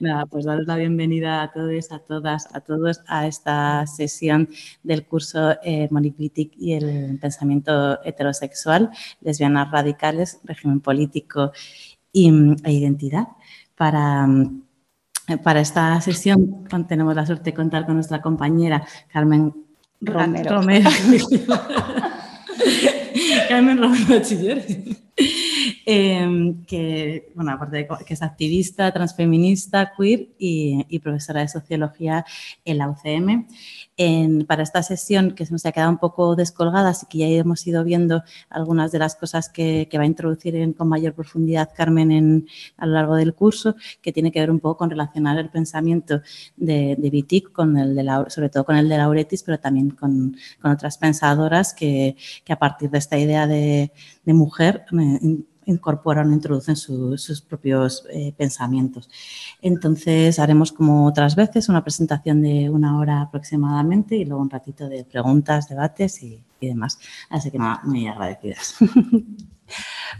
Nada, pues daros la bienvenida a todos, a todas, a todos a esta sesión del curso eh, y el pensamiento heterosexual, lesbianas radicales, régimen político y, e identidad. Para, para esta sesión tenemos la suerte de contar con nuestra compañera Carmen Romero. Carmen Romero Bachiller. Em, que, bueno, aparte de que es activista, transfeminista, queer y, profesora de sociología en la UCM. para esta sesión, que se nos ha quedado un poco descolgada, así que ya hemos ido viendo algunas de las cosas que, va a introducir con mayor profundidad Carmen a lo largo del curso, que tiene que ver un poco con relacionar el pensamiento de, de con el de sobre todo con el de Lauretis, pero también con, otras pensadoras que, a partir de esta idea de, de mujer eh, incorporan, introducen sus propios eh, pensamientos. Entonces haremos como otras veces una presentación de una hora aproximadamente y luego un ratito de preguntas, debates y, demás. Así que muy agradecidas.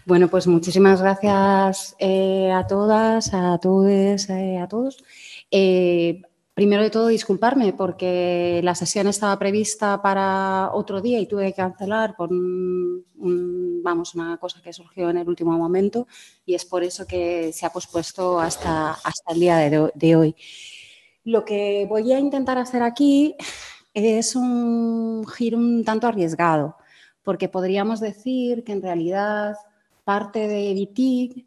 Bueno, pues muchísimas gracias eh, a todas, a todos, eh, a todos. Primero de todo, disculparme porque la sesión estaba prevista para otro día y tuve que cancelar por vamos, una cosa que surgió en el último momento y es por eso que se ha pospuesto hasta, hasta el día de, hoy. Lo que voy a intentar hacer aquí es un giro un tanto arriesgado, porque podríamos decir que en realidad parte de Vitig,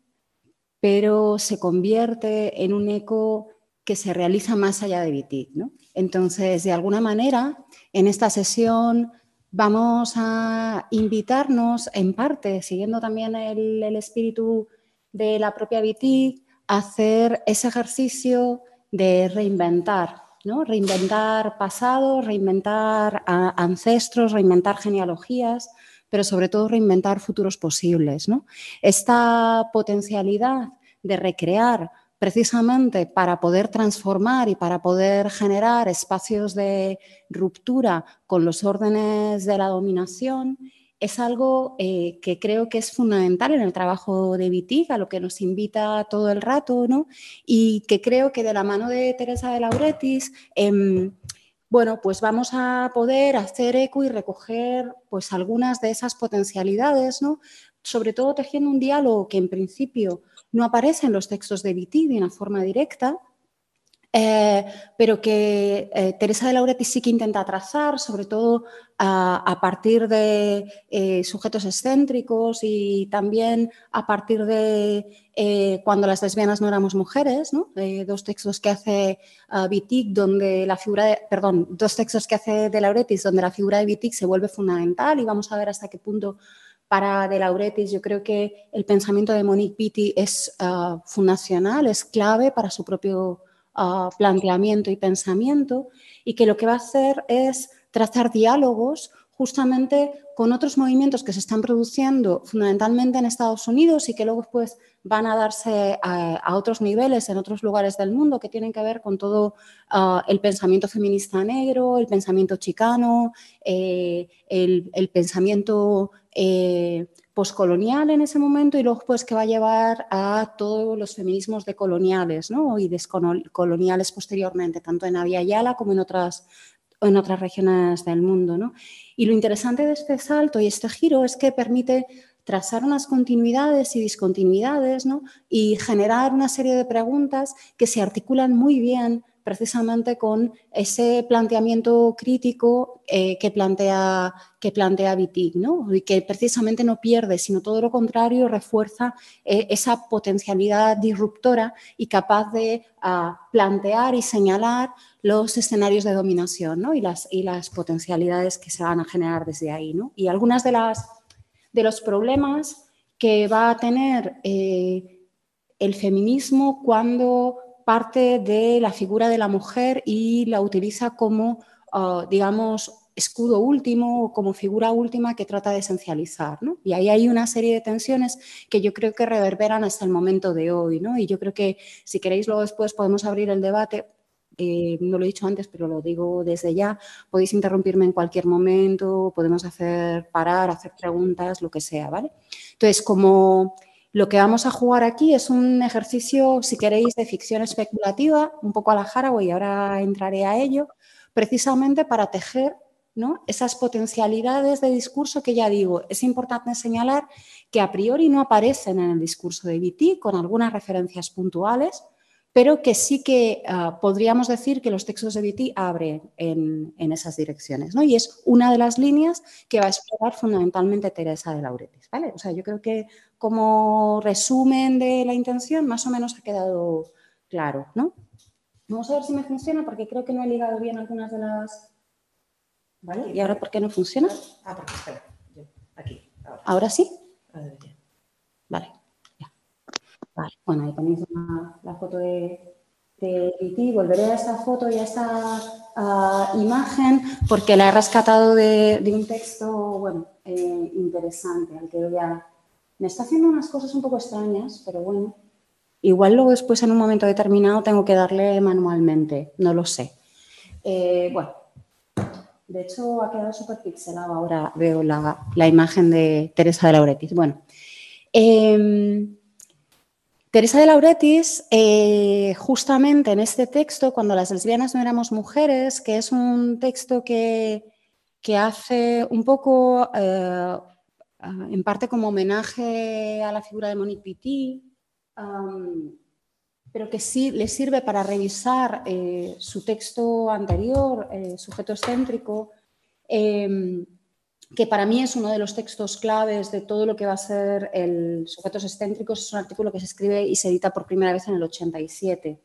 pero se convierte en un eco que se realiza más allá de BITIC. ¿no? Entonces, de alguna manera, en esta sesión vamos a invitarnos, en parte, siguiendo también el, espíritu de la propia BITIC, a hacer ese ejercicio de reinventar, ¿no? reinventar pasado, reinventar ancestros, reinventar genealogías, pero sobre todo reinventar futuros posibles. ¿no? Esta potencialidad de recrear precisamente para poder transformar y para poder generar espacios de ruptura con los órdenes de la dominación, es algo eh, que creo que es fundamental en el trabajo de Vitig, a lo que nos invita todo el rato, ¿no? y que creo que de la mano de Teresa de Lauretis, em, bueno, pues vamos a poder hacer eco y recoger pues algunas de esas potencialidades, ¿no? sobre todo tejiendo un diálogo que en principio no aparece en los textos de Viti de una forma directa, eh, pero que eh, Teresa de Lauretis sí que intenta trazar, sobre todo a, partir de eh, sujetos excéntricos y también a partir de cuando las lesbianas no éramos mujeres, dos textos que hace Wittig donde la figura de, perdón, dos textos que hace de Lauretis donde la figura de Wittig se vuelve fundamental y vamos a ver hasta qué punto para De Lauretis, yo creo que el pensamiento de Monique Pitti es ah, fundacional, es clave para su propio ah, planteamiento y pensamiento y que lo que va a hacer es trazar diálogos justamente con otros movimientos que se están produciendo fundamentalmente en Estados Unidos y que luego pues, van a darse a, otros niveles en otros lugares del mundo que tienen que ver con todo ah, el pensamiento feminista negro, el pensamiento chicano, eh, el, el, pensamiento eh, poscolonial en ese momento y luego pues que va a llevar a todos los feminismos decoloniales ¿no? y descoloniales posteriormente, tanto en Avia como en otras, en otras regiones del mundo. ¿no? Y lo interesante de este salto y este giro es que permite trazar unas continuidades y discontinuidades ¿no? y generar una serie de preguntas que se articulan muy bien precisamente con ese planteamiento crítico eh, que plantea, que plantea ¿no? y que precisamente no pierde, sino todo lo contrario, refuerza eh, esa potencialidad disruptora y capaz de ah, plantear y señalar los escenarios de dominación ¿no? y, las, y las potencialidades que se van a generar desde ahí. ¿no? Y algunas de, las, de los problemas que va a tener eh, el feminismo cuando parte de la figura de la mujer y la utiliza como, ah, digamos, escudo último como figura última que trata de esencializar. Y ahí hay una serie de tensiones que yo creo que reverberan hasta el momento de hoy. ¿no? Y yo creo que si queréis luego después podemos abrir el debate. Eh, no lo he dicho antes, pero lo digo desde ya. Podéis interrumpirme en cualquier momento, podemos hacer parar, hacer preguntas, lo que sea, ¿vale? Entonces, como lo que vamos a jugar aquí es un ejercicio, si queréis, de ficción especulativa, un poco a la Haraway, ahora entraré a ello, precisamente para tejer ¿no? esas potencialidades de discurso que ya digo, es importante señalar que a priori no aparecen en el discurso de BT con algunas referencias puntuales, pero que sí que ah, podríamos decir que los textos de BT abren en, esas direcciones. ¿no? Y es una de las líneas que va a explorar fundamentalmente Teresa de Lauretis. ¿vale? O sea, yo creo que como resumen de la intención más o menos ha quedado claro. ¿no? Vamos a ver si me funciona porque creo que no he ligado bien algunas de las... ¿Vale? ¿Y ahora por qué no funciona? Ah, porque espera. aquí. Ahora, sí? Vale. Vale. Bueno, ahí tenéis la foto de, de Volveré a esta foto y a esta imagen porque la he rescatado de, un texto, bueno, eh, interesante, al que Me está haciendo unas cosas un poco extrañas, pero bueno, Igual luego después en un momento determinado tengo que darle manualmente, no lo sé. Eh, bueno, de hecho ha quedado súper pixelado ahora, veo la, imagen de Teresa de Lauretis. Bueno, em, Teresa de Lauretis, eh, justamente en este texto, cuando las lesbianas no éramos mujeres, que es un texto que, hace un poco, eh, en parte como homenaje a la figura de Monique Pitti, pero que sí le sirve para revisar eh, su texto anterior, eh, sujeto excéntrico, em, que para mí es uno de los textos claves de todo lo que va a ser el Sujetos Excéntricos. Es un artículo que se escribe y se edita por primera vez en el 87,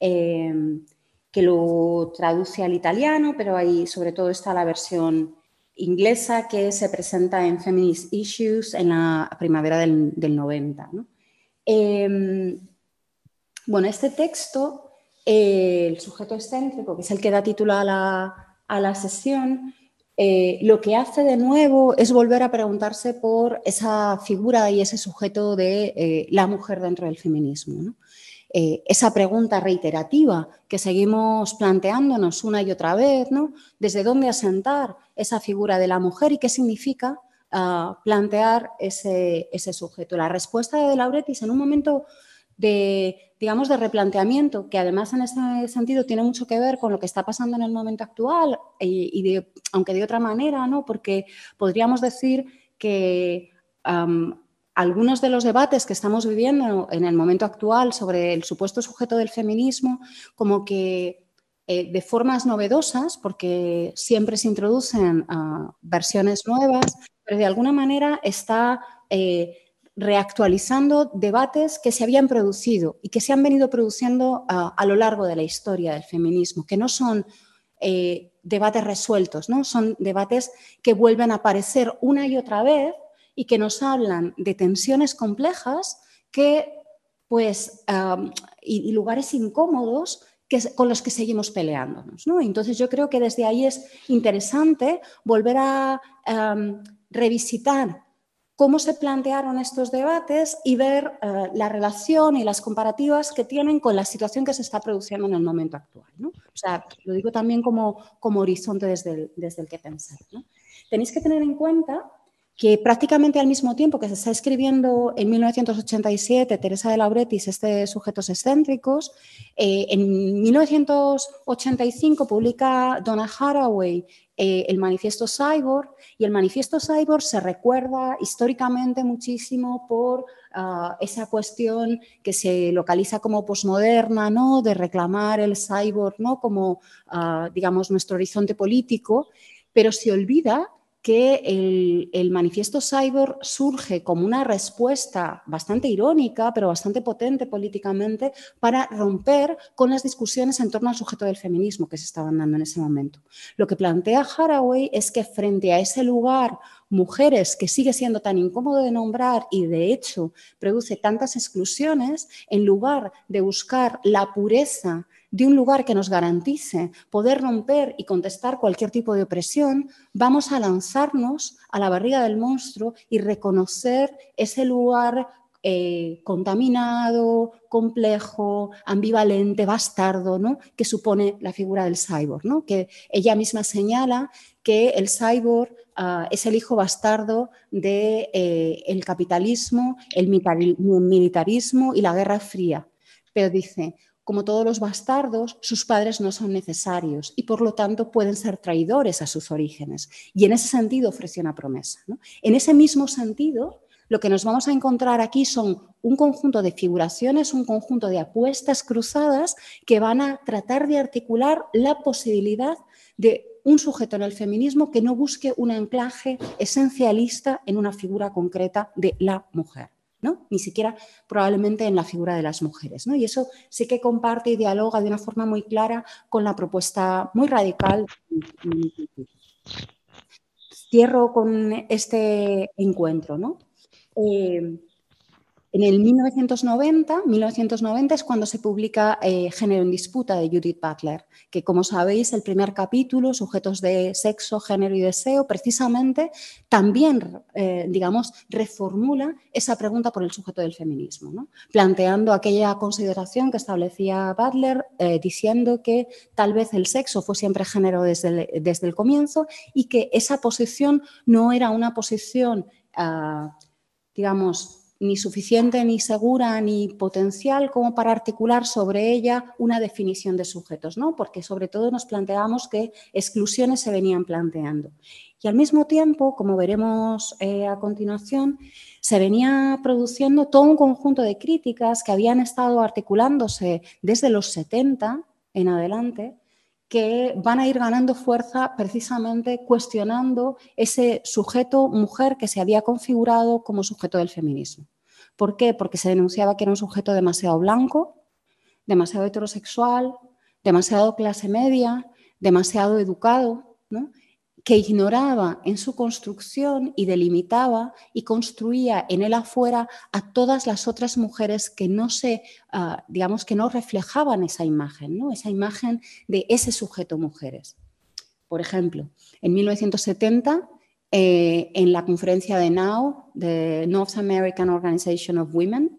em, que lo traduce al italiano, pero ahí sobre todo está la versión inglesa que se presenta en Feminist Issues en la primavera del, del 90. ¿no? Em, bueno, este texto, el sujeto excéntrico, que es el que da título a la, sesión, eh, lo que hace de nuevo es volver a preguntarse por esa figura y ese sujeto de eh, la mujer dentro del feminismo. Eh, esa pregunta reiterativa que seguimos planteándonos una y otra vez, ¿no? ¿Desde dónde asentar esa figura de la mujer y qué significa plantear ese, sujeto. La respuesta de Lauretis en un momento de, digamos, de replanteamiento, que además en ese sentido tiene mucho que ver con lo que está pasando en el momento actual, y, aunque de otra manera, ¿no? porque podríamos decir que algunos de los debates que estamos viviendo en el momento actual sobre el supuesto sujeto del feminismo, como que eh, de formas novedosas, porque siempre se introducen ah, versiones nuevas, pero de alguna manera está eh, reactualizando debates que se habían producido y que se han venido produciendo a, lo largo de la historia del feminismo, que no son eh, debates resueltos, ¿no? son debates que vuelven a aparecer una y otra vez y que nos hablan de tensiones complejas que, pues, y, lugares incómodos con los que seguimos peleándonos. Entonces yo creo que desde ahí es interesante volver a revisitar cómo se plantearon estos debates y ver eh, la relación y las comparativas que tienen con la situación que se está produciendo en el momento actual. O sea, lo digo también como, como horizonte desde el, desde el que pensar. Tenéis que tener en cuenta que prácticamente al mismo tiempo que se está escribiendo en 1987 Teresa de Lauretis, este Sujetos Excéntricos, eh, en 1985 publica Donna Haraway eh, el manifiesto Cyborg y el manifiesto Cyborg se recuerda históricamente muchísimo por ah, esa cuestión que se localiza como posmoderna, ¿no? de reclamar el cyborg ¿no? como, ah, digamos, nuestro horizonte político, pero se olvida que el, manifiesto cyber surge como una respuesta bastante irónica, pero bastante potente políticamente, para romper con las discusiones en torno al sujeto del feminismo que se estaban dando en ese momento. Lo que plantea Haraway es que frente a ese lugar, mujeres que sigue siendo tan incómodo de nombrar y de hecho produce tantas exclusiones, en lugar de buscar la pureza de un lugar que nos garantice poder romper y contestar cualquier tipo de opresión, vamos a lanzarnos a la barriga del monstruo y reconocer ese lugar eh, contaminado, complejo, ambivalente, bastardo, ¿no? que supone la figura del cyborg, ¿no? que ella misma señala que el cyborg ah, es el hijo bastardo del de, eh, capitalismo, el militarismo y la Guerra Fría. Pero dice, como todos los bastardos, sus padres no son necesarios y por lo tanto pueden ser traidores a sus orígenes. Y en ese sentido ofreció una promesa. En ese mismo sentido, lo que nos vamos a encontrar aquí son un conjunto de figuraciones, un conjunto de apuestas cruzadas que van a tratar de articular la posibilidad de un sujeto en el feminismo que no busque un anclaje esencialista en una figura concreta de la mujer. ¿No? Ni siquiera probablemente en la figura de las mujeres. ¿no? Y eso sí que comparte y dialoga de una forma muy clara con la propuesta muy radical. Cierro con este encuentro. ¿no? Eh, en el 1990, 1990 es cuando se publica eh, Género en Disputa de Judith Butler, que como sabéis el primer capítulo, Sujetos de Sexo, Género y Deseo, precisamente también, eh, digamos, reformula esa pregunta por el sujeto del feminismo, planteando aquella consideración que establecía Butler, diciendo que tal vez el sexo fue siempre género desde el, desde el comienzo y que esa posición no era una posición... Ah, digamos, ni suficiente, ni segura, ni potencial como para articular sobre ella una definición de sujetos, ¿no? Porque sobre todo nos planteamos que exclusiones se venían planteando. Y al mismo tiempo, como veremos eh, a continuación, se venía produciendo todo un conjunto de críticas que habían estado articulándose desde los 70 en adelante que van a ir ganando fuerza precisamente cuestionando ese sujeto mujer que se había configurado como sujeto del feminismo. ¿Por qué? Porque se denunciaba que era un sujeto demasiado blanco, demasiado heterosexual, demasiado clase media, demasiado educado, ¿no? Que ignoraba en su construcción y delimitaba y construía en él afuera a todas las otras mujeres que no se, ah, digamos, que no reflejaban esa imagen, ¿no? esa imagen de ese sujeto mujeres. Por ejemplo, en 1970, eh, en la conferencia de NOW, de North American Organization of Women,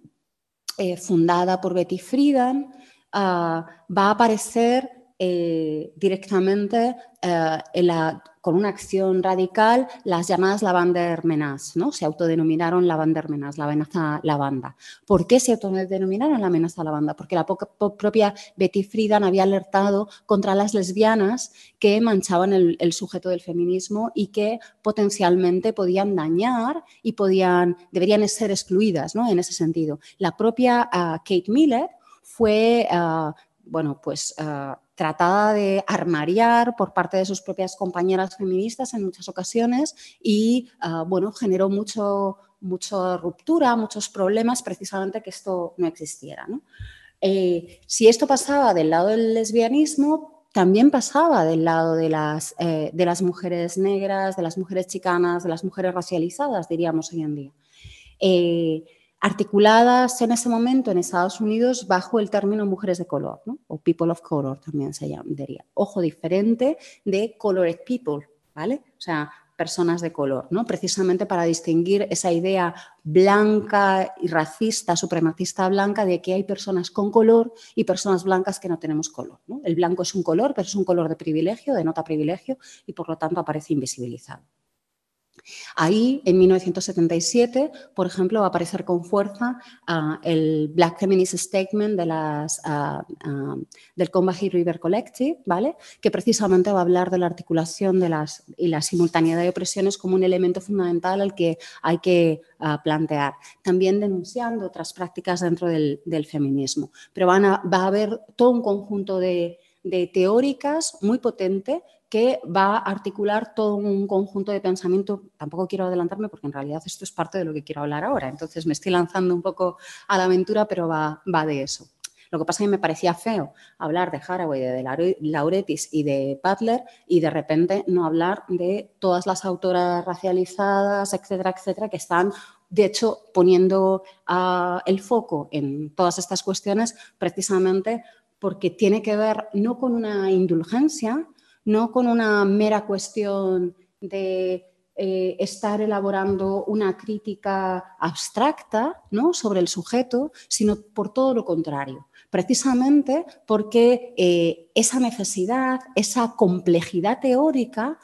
eh, fundada por Betty Friedan, ah, va a aparecer eh, directamente en la con una acción radical las llamadas lavandermenas, ¿no? Se autodenominaron lavandermenas, la amenaza lavanda. ¿Por qué se autodenominaron la amenaza lavanda? Porque la propia Betty Friedan había alertado contra las lesbianas que manchaban el, sujeto del feminismo y que potencialmente podían dañar y podían, deberían ser excluidas, ¿no? En ese sentido. La propia ah, Kate Miller fue, ah, bueno, pues... Ah, tratada de armariar por parte de sus propias compañeras feministas en muchas ocasiones y, ah, bueno, generó mucho, mucha ruptura, muchos problemas precisamente que esto no existiera. Eh, si esto pasaba del lado del lesbianismo, también pasaba del lado de las, eh, de las mujeres negras, de las mujeres chicanas, de las mujeres racializadas, diríamos hoy en día. Eh, articuladas en ese momento en Estados Unidos bajo el término mujeres de color, o people of color también se llamaría. Ojo diferente de colored people, ¿vale? O sea, personas de color, ¿no? Precisamente para distinguir esa idea blanca y racista, supremacista blanca, de que hay personas con color y personas blancas que no tenemos color. El blanco es un color, pero es un color de privilegio, de nota privilegio, y por lo tanto aparece invisibilizado. Ahí, en 1977, por ejemplo, va a aparecer con fuerza ah, el Black Feminist Statement de las, uh, del Combahee River Collective, ¿vale? que precisamente va a hablar de la articulación de las, y la simultaneidad de opresiones como un elemento fundamental al que hay que plantear. También denunciando otras prácticas dentro del, feminismo. Pero va a haber todo un conjunto de, de teóricas muy potente que va a articular todo un conjunto de pensamiento. Tampoco quiero adelantarme porque en realidad esto es parte de lo que quiero hablar ahora. Entonces me estoy lanzando un poco a la aventura, pero va, va de eso. Lo que pasa es que me parecía feo hablar de Haraway, de Lauretis y de Butler y de repente no hablar de todas las autoras racializadas, etcétera, etcétera, que están de hecho, poniendo ah, el foco en todas estas cuestiones precisamente porque tiene que ver no con una indulgencia, no con una mera cuestión de eh, estar elaborando una crítica abstracta ¿no? sobre el sujeto, sino por todo lo contrario. Precisamente porque eh, esa necesidad, esa complejidad teórica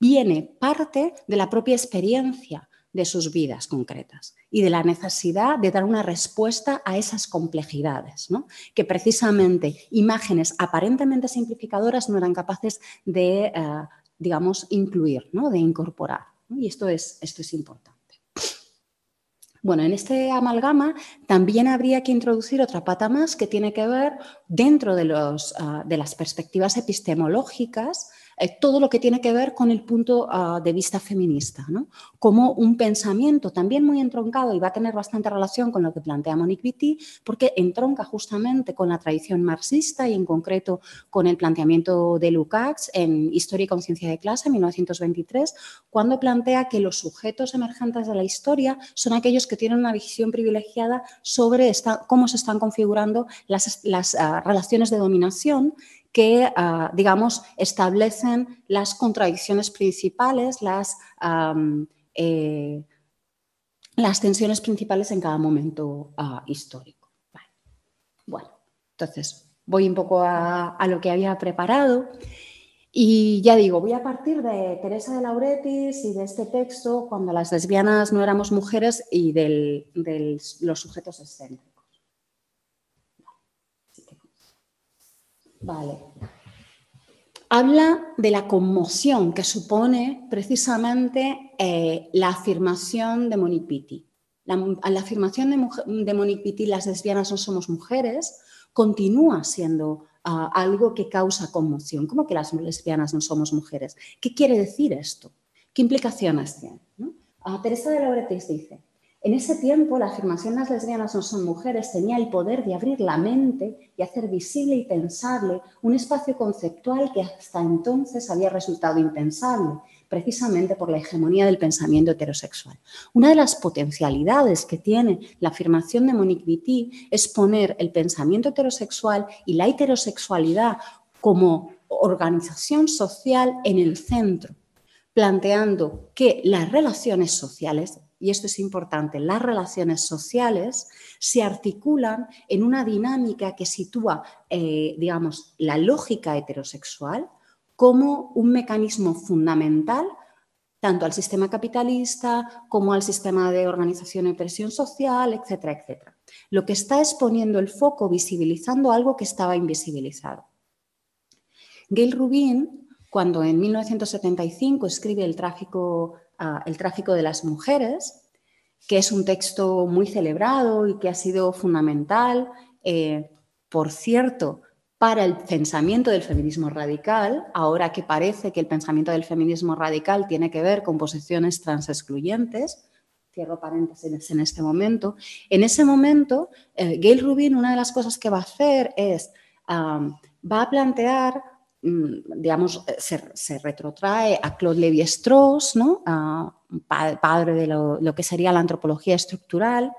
viene parte de la propia experiencia de sus vidas concretas y de la necesidad de dar una respuesta a esas complejidades, que precisamente imágenes aparentemente simplificadoras no eran capaces de, eh, digamos, incluir, ¿no? de incorporar. Y esto es, esto es importante. Bueno, en este amalgama también habría que introducir otra pata más que tiene que ver dentro de, los, ah, de las perspectivas epistemológicas eh, todo lo que tiene que ver con el punto ah, de vista feminista, ¿no? como un pensamiento también muy entroncado y va a tener bastante relación con lo que plantea Monique Witty, porque entronca justamente con la tradición marxista y en concreto con el planteamiento de Lukács en Historia y Conciencia de Clase, en 1923, cuando plantea que los sujetos emergentes de la historia son aquellos que tienen una visión privilegiada sobre cómo se están configurando las, las ah, relaciones de dominación que, ah, digamos, establecen las contradicciones principales, las, eh, las tensiones principales en cada momento ah, histórico. Bueno, entonces voy un poco a, lo que había preparado. Y ya digo, voy a partir de Teresa de Lauretis y de este texto, cuando las lesbianas no éramos mujeres, y de los sujetos escénicos. Vale. Habla de la conmoción que supone precisamente eh, la afirmación de Monique Pitti. La, afirmación de, Monique Pitti, las lesbianas no somos mujeres, continúa siendo ah, algo que causa conmoción. ¿Cómo que las lesbianas no somos mujeres? ¿Qué quiere decir esto? ¿Qué implicaciones tiene? Ah, Teresa de Lauretis dice, en ese tiempo, la afirmación las lesbianas no son mujeres tenía el poder de abrir la mente y hacer visible y pensable un espacio conceptual que hasta entonces había resultado impensable, precisamente por la hegemonía del pensamiento heterosexual. Una de las potencialidades que tiene la afirmación de Monique Witty es poner el pensamiento heterosexual y la heterosexualidad como organización social en el centro, planteando que las relaciones sociales y esto es importante, las relaciones sociales se articulan en una dinámica que sitúa, eh, digamos, la lógica heterosexual como un mecanismo fundamental tanto al sistema capitalista como al sistema de organización y presión social, etcétera, etcétera. Lo que está es poniendo el foco, visibilizando algo que estaba invisibilizado. Gail Rubin, cuando en 1975 escribe El tráfico el tráfico de las mujeres, que es un texto muy celebrado y que ha sido fundamental, eh, por cierto, para el pensamiento del feminismo radical, ahora que parece que el pensamiento del feminismo radical tiene que ver con posiciones transexcluyentes, cierro paréntesis en este momento, en ese momento, eh, Gail Rubin una de las cosas que va a hacer es, va a plantear digamos, eh, se, retrotrae a Claude Lévi-Strauss, ¿no? padre de lo, que sería la antropología estructural,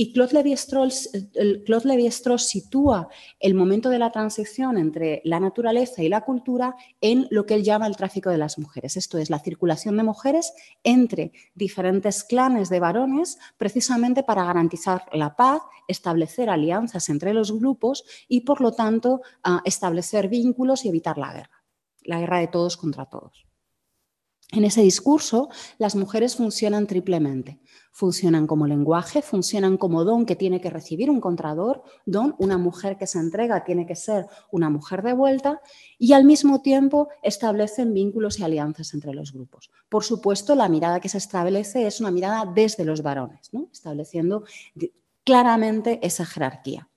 y Claude Lévi-Strauss sitúa el momento de la transición entre la naturaleza y la cultura en lo que él llama el tráfico de las mujeres. Esto es la circulación de mujeres entre diferentes clanes de varones, precisamente para garantizar la paz, establecer alianzas entre los grupos y, por lo tanto, establecer vínculos y evitar la guerra, la guerra de todos contra todos. En ese discurso, las mujeres funcionan triplemente. Funcionan como lenguaje, funcionan como don que tiene que recibir un contrador, don, una mujer que se entrega tiene que ser una mujer de vuelta, y al mismo tiempo establecen vínculos y alianzas entre los grupos. Por supuesto, la mirada que se establece es una mirada desde los varones, ¿no? estableciendo claramente esa jerarquía.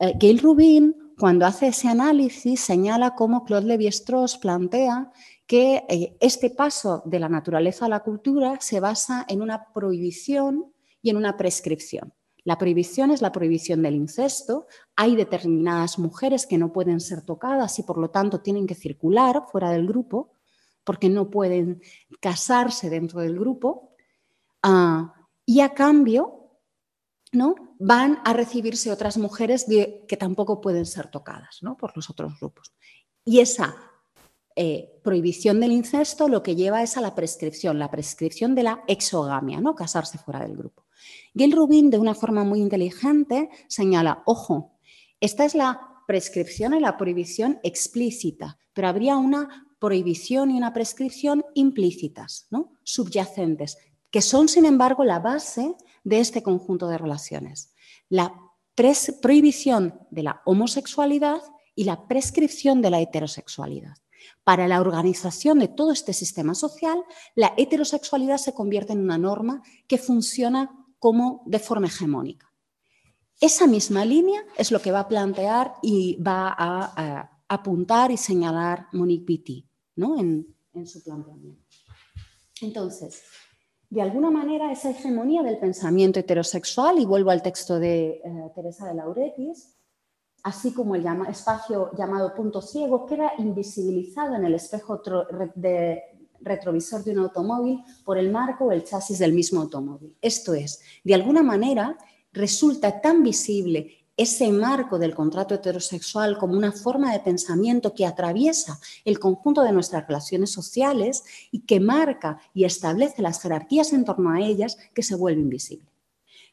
Eh, Gail Rubin, cuando hace ese análisis, señala cómo Claude Lévi-Strauss plantea que eh, este paso de la naturaleza a la cultura se basa en una prohibición y en una prescripción. La prohibición es la prohibición del incesto. Hay determinadas mujeres que no pueden ser tocadas y por lo tanto tienen que circular fuera del grupo porque no pueden casarse dentro del grupo. Ah, y a cambio, ¿no? van a recibirse otras mujeres que tampoco pueden ser tocadas por los otros grupos. Y esa eh, prohibición del incesto lo que lleva es a la prescripción, la prescripción de la exogamia, ¿no? casarse fuera del grupo. Gail Rubin, de una forma muy inteligente, señala, ojo, esta es la prescripción y la prohibición explícita, pero habría una prohibición y una prescripción implícitas, ¿no? subyacentes, que son, sin embargo, la base de este conjunto de relaciones. La prohibición de la homosexualidad y la prescripción de la heterosexualidad. Para la organización de todo este sistema social, la heterosexualidad se convierte en una norma que funciona como de forma hegemónica. Esa misma línea es lo que va a plantear y va a, apuntar y señalar Monique Pitti ¿no? en, su planteamiento. Entonces, de alguna manera, esa hegemonía del pensamiento heterosexual, y vuelvo al texto de eh, Teresa de Lauretis, así como el espacio llamado punto ciego, queda invisibilizado en el espejo de retrovisor de un automóvil por el marco o el chasis del mismo automóvil. Esto es, de alguna manera resulta tan visible ese marco del contrato heterosexual como una forma de pensamiento que atraviesa el conjunto de nuestras relaciones sociales y que marca y establece las jerarquías en torno a ellas que se vuelve invisible.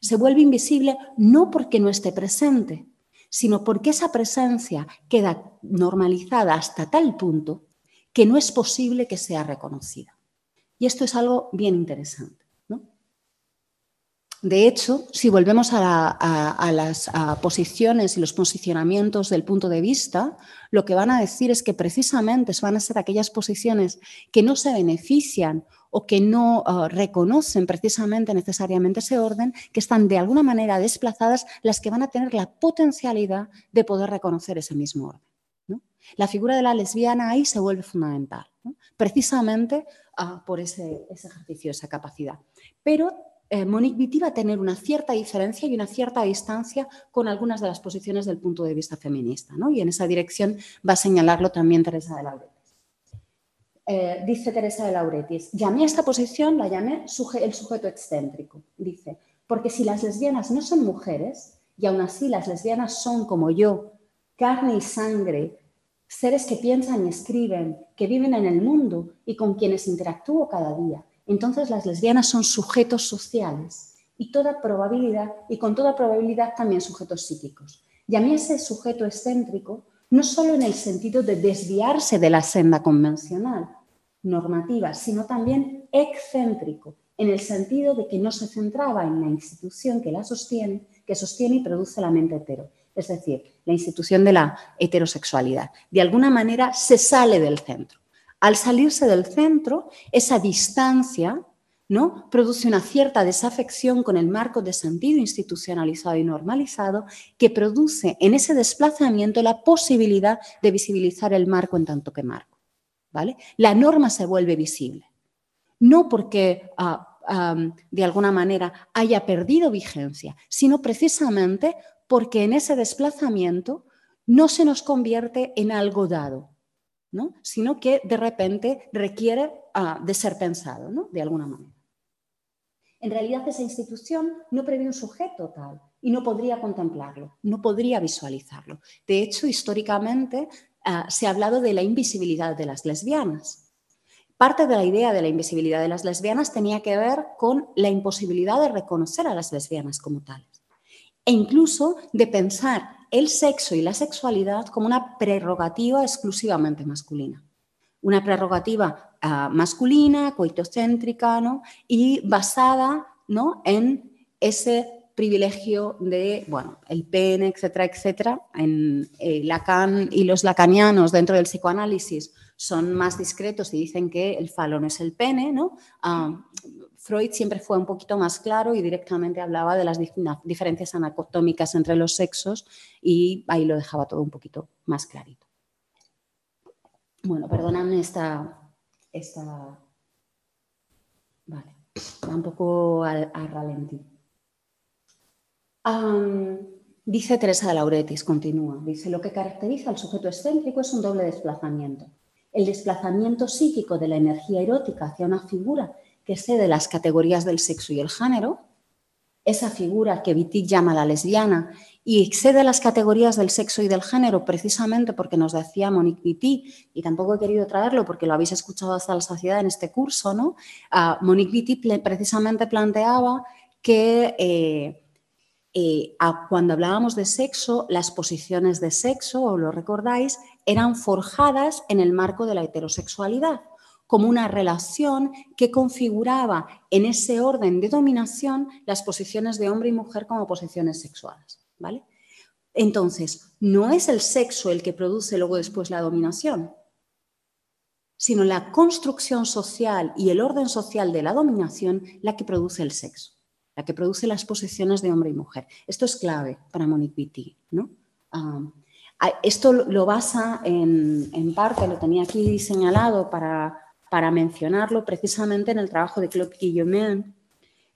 Se vuelve invisible no porque no esté presente, sino porque esa presencia queda normalizada hasta tal punto que no es posible que sea reconocida. Y esto es algo bien interesante. De hecho, si volvemos a, las posiciones y los posicionamientos del punto de vista, lo que van a decir es que precisamente van a ser aquellas posiciones que no se benefician o que no ah, reconocen precisamente necesariamente ese orden, que están de alguna manera desplazadas, las que van a tener la potencialidad de poder reconocer ese mismo orden. La figura de la lesbiana ahí se vuelve fundamental, precisamente ah, por ese, ese ejercicio, esa capacidad. Pero eh, Monique Vitti va a tener una cierta diferencia y una cierta distancia con algunas de las posiciones del punto de vista feminista, ¿no? y en esa dirección va a señalarlo también Teresa de Lauretis. Eh, dice Teresa de Lauretis, llamé a esta posición, la llamé el sujeto excéntrico. Dice, porque si las lesbianas no son mujeres, y aún así las lesbianas son como yo, carne y sangre, seres que piensan y escriben, que viven en el mundo y con quienes interactúo cada día. Entonces las lesbianas son sujetos sociales y con toda probabilidad también sujetos psíquicos. Y a mí ese sujeto excéntrico no solo en el sentido de desviarse de la senda convencional normativa, sino también excéntrico, en el sentido de que no se centraba en la institución que la sostiene, que sostiene y produce la mente hetero, es decir, la institución de la heterosexualidad. De alguna manera se sale del centro. Al salirse del centro, esa distancia produce una cierta desafección con el marco de sentido institucionalizado y normalizado que produce en ese desplazamiento la posibilidad de visibilizar el marco en tanto que marco. ¿vale? La norma se vuelve visible. No porque ah, de alguna manera haya perdido vigencia, sino precisamente porque en ese desplazamiento no se nos convierte en algo dado, ¿no? sino que de repente requiere ah, de ser pensado de alguna manera. En realidad esa institución no prevé un sujeto tal y no podría contemplarlo, no podría visualizarlo. De hecho, históricamente ah, se ha hablado de la invisibilidad de las lesbianas. Parte de la idea de la invisibilidad de las lesbianas tenía que ver con la imposibilidad de reconocer a las lesbianas como tales e incluso de pensar el sexo y la sexualidad como una prerrogativa exclusivamente masculina. Una prerrogativa ah, masculina, coitocéntrica, y basada ¿no? en ese privilegio de, bueno, el pene, etcétera, etcétera. En eh, Lacan y los lacanianos dentro del psicoanálisis son más discretos y dicen que el falo no es el pene, ¿no? Ah, Freud siempre fue un poquito más claro y directamente hablaba de las diferencias anatómicas entre los sexos y ahí lo dejaba todo un poquito más clarito. Bueno, perdóname esta... esta... Vale, va un poco al, ralentí. dice Teresa de Lauretis, continúa, dice, lo que caracteriza al sujeto excéntrico es un doble desplazamiento. El desplazamiento psíquico de la energía erótica hacia una figura que excede las categorías del sexo y el género, esa figura que Wittig llama la lesbiana y excede las categorías del sexo y del género precisamente porque nos decía Monique Wittig, y tampoco he querido traerlo porque lo habéis escuchado hasta la saciedad en este curso, ¿no? Uh, Monique Wittig precisamente planteaba que eh, eh, cuando hablábamos de sexo, las posiciones de sexo, o lo recordáis, eran forjadas en el marco de la heterosexualidad como una relación que configuraba en ese orden de dominación las posiciones de hombre y mujer como posiciones sexuales. ¿vale? Entonces, no es el sexo el que produce luego después la dominación, sino la construcción social y el orden social de la dominación la que produce el sexo, la que produce las posiciones de hombre y mujer. Esto es clave para Monique Wittig. ¿no? Ah, esto lo basa en, en parte, lo tenía aquí señalado para para mencionarlo precisamente en el trabajo de Claude Guillaumin,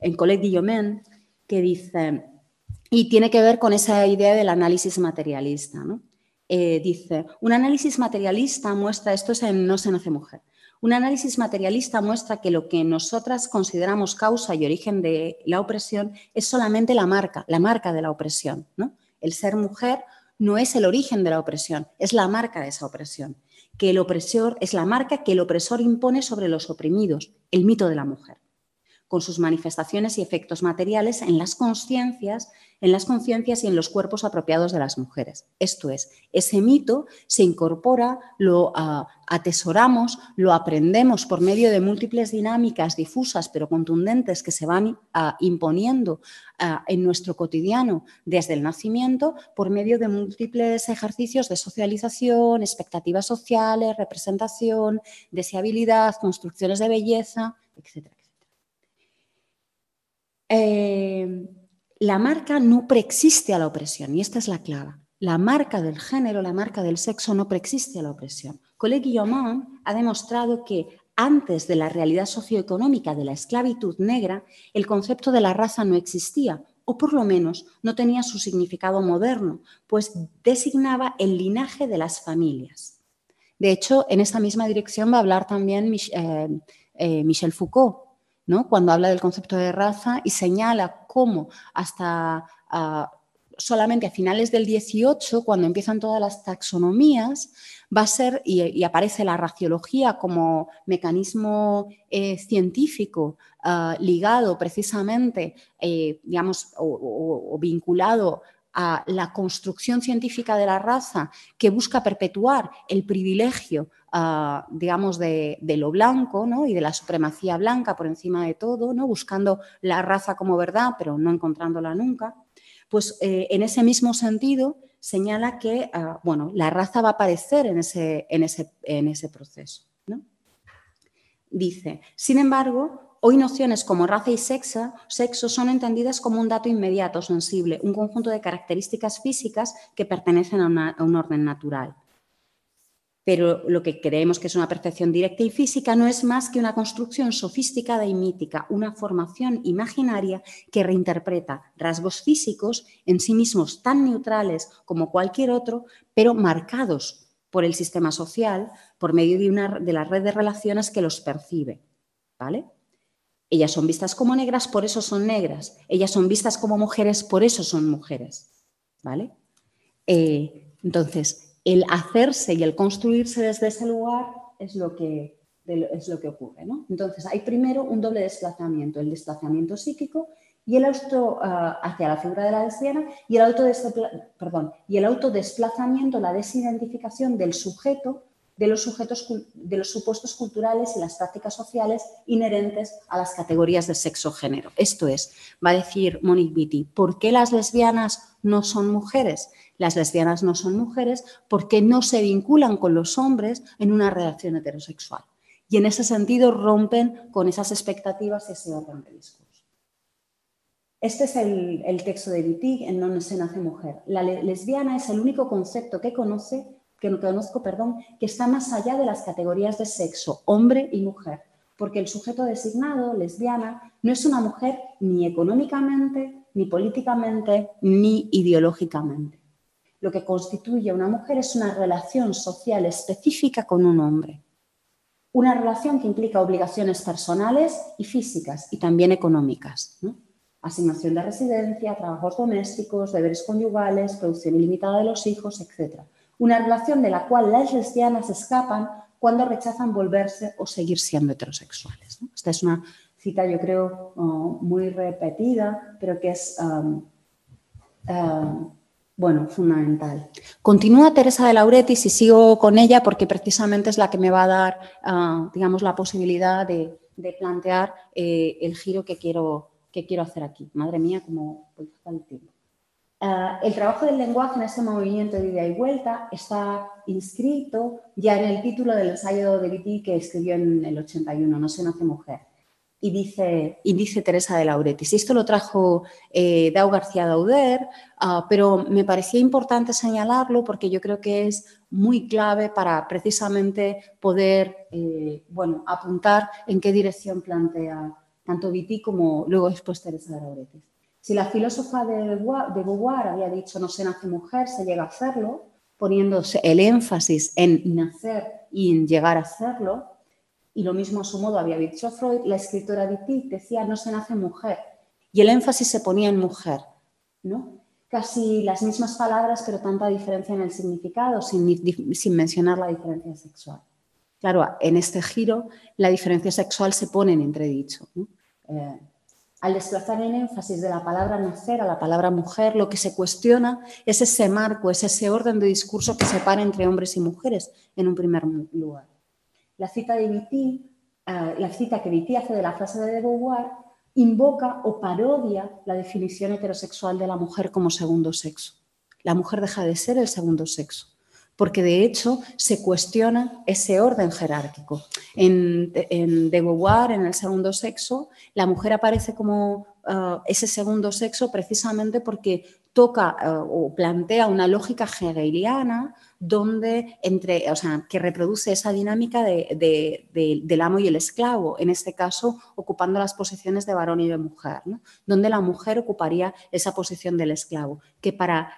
en Colette Guillaumin, que dice, y tiene que ver con esa idea del análisis materialista. Eh, dice, un análisis materialista muestra, esto es en No se nace mujer, un análisis materialista muestra que lo que nosotras consideramos causa y origen de la opresión es solamente la marca, la marca de la opresión. ¿no? El ser mujer no es el origen de la opresión, es la marca de esa opresión que el opresor es la marca que el opresor impone sobre los oprimidos, el mito de la mujer, con sus manifestaciones y efectos materiales en las conciencias, en las conciencias y en los cuerpos apropiados de las mujeres. Esto es, ese mito se incorpora, lo ah, atesoramos, lo aprendemos por medio de múltiples dinámicas difusas pero contundentes que se van ah, imponiendo ah, en nuestro cotidiano desde el nacimiento por medio de múltiples ejercicios de socialización, expectativas sociales, representación, deseabilidad, construcciones de belleza, etc. Eh, la marca no preexiste a la opresión y esta es la clave. La marca del género, la marca del sexo no preexiste a la opresión. Colette Guillaumin ha demostrado que antes de la realidad socioeconómica de la esclavitud negra, el concepto de la raza no existía, o por lo menos no tenía su significado moderno, pues designaba el linaje de las familias. De hecho, en esa misma dirección va a hablar también eh, eh, Michel Foucault, ¿no? cuando habla del concepto de raza y señala cómo hasta ah, solamente a finales del 18, cuando empiezan todas las taxonomías, va a ser, y, aparece la raciología como mecanismo eh, científico ah, ligado precisamente, eh, digamos, o, vinculado a la construcción científica de la raza que busca perpetuar el privilegio, ah, digamos, de, lo blanco ¿no? y de la supremacía blanca por encima de todo, ¿no? buscando la raza como verdad, pero no encontrándola nunca pues eh, en ese mismo sentido señala que ah, bueno, la raza va a aparecer en ese, en ese, proceso. Dice, sin embargo, hoy nociones como raza y sexo son entendidas como un dato inmediato, sensible, un conjunto de características físicas que pertenecen a un orden natural pero lo que creemos que es una percepción directa y física no es más que una construcción sofisticada y mítica, una formación imaginaria que reinterpreta rasgos físicos en sí mismos tan neutrales como cualquier otro, pero marcados por el sistema social por medio de, una, de la red de relaciones que los percibe. ¿Vale? Ellas son vistas como negras, por eso son negras. Ellas son vistas como mujeres, por eso son mujeres. ¿Vale? Eh, entonces, el hacerse y el construirse desde ese lugar es lo que, es lo que ocurre. Entonces, hay primero un doble desplazamiento, el desplazamiento psíquico y el auto ah, hacia la figura de la lesbiana y el, perdón, y el autodesplazamiento, la desidentificación del sujeto de los, sujetos, de los supuestos culturales y las prácticas sociales inherentes a las categorías de sexo-género. Esto es, va a decir Monique Beatty, ¿por qué las lesbianas no son mujeres? Las lesbianas no son mujeres porque no se vinculan con los hombres en una relación heterosexual. Y en ese sentido rompen con esas expectativas y ese orden de discurso. Este es el, texto de Wittig en No se nace mujer. La lesbiana es el único concepto que conoce, que no conozco, perdón, que está más allá de las categorías de sexo, hombre y mujer, porque el sujeto designado, lesbiana, no es una mujer ni económicamente, ni políticamente, ni ideológicamente lo que constituye una mujer es una relación social específica con un hombre. Una relación que implica obligaciones personales y físicas y también económicas. asignación de residencia, trabajos domésticos, deberes conyugales, producción ilimitada de los hijos, etc. Una relación de la cual las lesbianas escapan cuando rechazan volverse o seguir siendo heterosexuales. Esta es una cita, yo creo, oh, muy repetida, pero que es um, um, bueno, fundamental. Continúa Teresa de Lauretis y sigo con ella porque precisamente es la que me va a dar, uh, digamos, la posibilidad de, plantear eh, el giro que quiero, que quiero hacer aquí. Madre mía, cómo el tiempo. Uh, el trabajo del lenguaje en ese movimiento de ida y vuelta está inscrito ya en el título del ensayo de Viti que escribió en el 81, No se nace mujer y dice, y Teresa de Lauretis. Esto lo trajo eh, Dau García Dauder, ah, pero me parecía importante señalarlo porque yo creo que es muy clave para precisamente poder eh, bueno, apuntar en qué dirección plantea tanto Viti como luego después Teresa de Lauretis. Si la filósofa de Beauvoir había dicho no se nace mujer, se llega a hacerlo, poniéndose el énfasis en nacer y en llegar a hacerlo, y lo mismo a su modo había dicho Freud, la escritora Wittig decía no se nace mujer y el énfasis se ponía en mujer, ¿no? Casi las mismas palabras, pero tanta diferencia en el significado, sin, mencionar la diferencia sexual. Claro, en este giro la diferencia sexual se pone en entredicho. Eh, al desplazar el énfasis de la palabra nacer a la palabra mujer, lo que se cuestiona es ese marco, es ese orden de discurso que separa entre hombres y mujeres en un primer lugar. La cita, de eh, la cita que Viti hace de la frase de Beauvoir invoca o parodia la definición heterosexual de la mujer como segundo sexo. La mujer deja de ser el segundo sexo, porque de hecho se cuestiona ese orden jerárquico. En, de Beauvoir, en el segundo sexo, la mujer aparece como eh, ese segundo sexo precisamente porque toca eh, o plantea una lógica hegeliana donde entre, o sea, que reproduce esa dinámica del amo y el esclavo, en este caso ocupando las posiciones de varón y de mujer, donde la mujer ocuparía esa posición del esclavo, que para,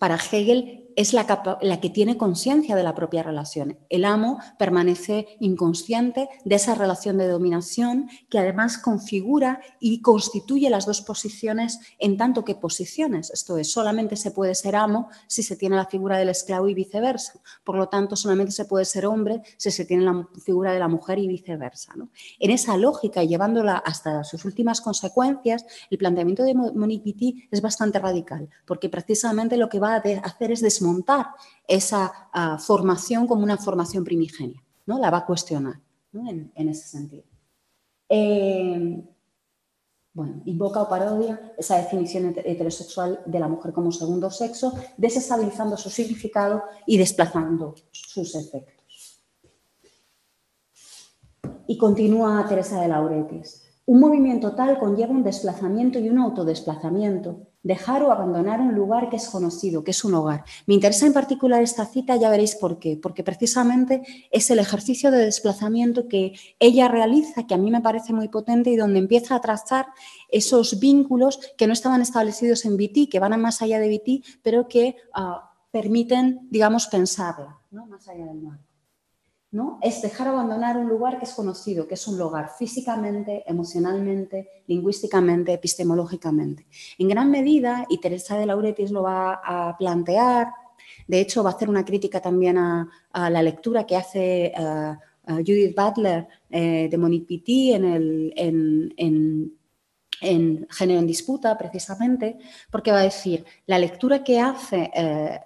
para Hegel es la, que tiene conciencia de la propia relación. El amo permanece inconsciente de esa relación de dominación que además configura y constituye las dos posiciones en tanto que posiciones. Esto es, solamente se puede ser amo si se tiene la figura del esclavo y viceversa. Por lo tanto, solamente se puede ser hombre si se tiene la figura de la mujer y viceversa. En esa lógica, llevándola hasta sus últimas consecuencias, el planteamiento de Monique es bastante radical, porque precisamente lo que va a hacer es desmontar montar esa ah, formación como una formación primigenia, ¿no? La va a cuestionar en, ese sentido. Eh, bueno, invoca o parodia esa definición heterosexual de la mujer como segundo sexo, desestabilizando su significado y desplazando sus efectos. Y continúa Teresa de Lauretis. Un movimiento tal conlleva un desplazamiento y un autodesplazamiento, dejar o abandonar un lugar que es conocido, que es un hogar. Me interesa en particular esta cita, ya veréis por qué, porque precisamente es el ejercicio de desplazamiento que ella realiza, que a mí me parece muy potente y donde empieza a trazar esos vínculos que no estaban establecidos en Viti, que van más allá de Viti, pero que ah, permiten, digamos, pensarla, ¿no? más allá del mar es dejar abandonar un lugar que es conocido, que es un lugar físicamente, emocionalmente, lingüísticamente, epistemológicamente. En gran medida, y Teresa de Lauretis lo va a plantear, de hecho va a hacer una crítica también a, la lectura que hace eh, Judith Butler eh, de Monique Pitti en, el, en, Género en Disputa, precisamente, porque va a decir, la lectura que hace eh,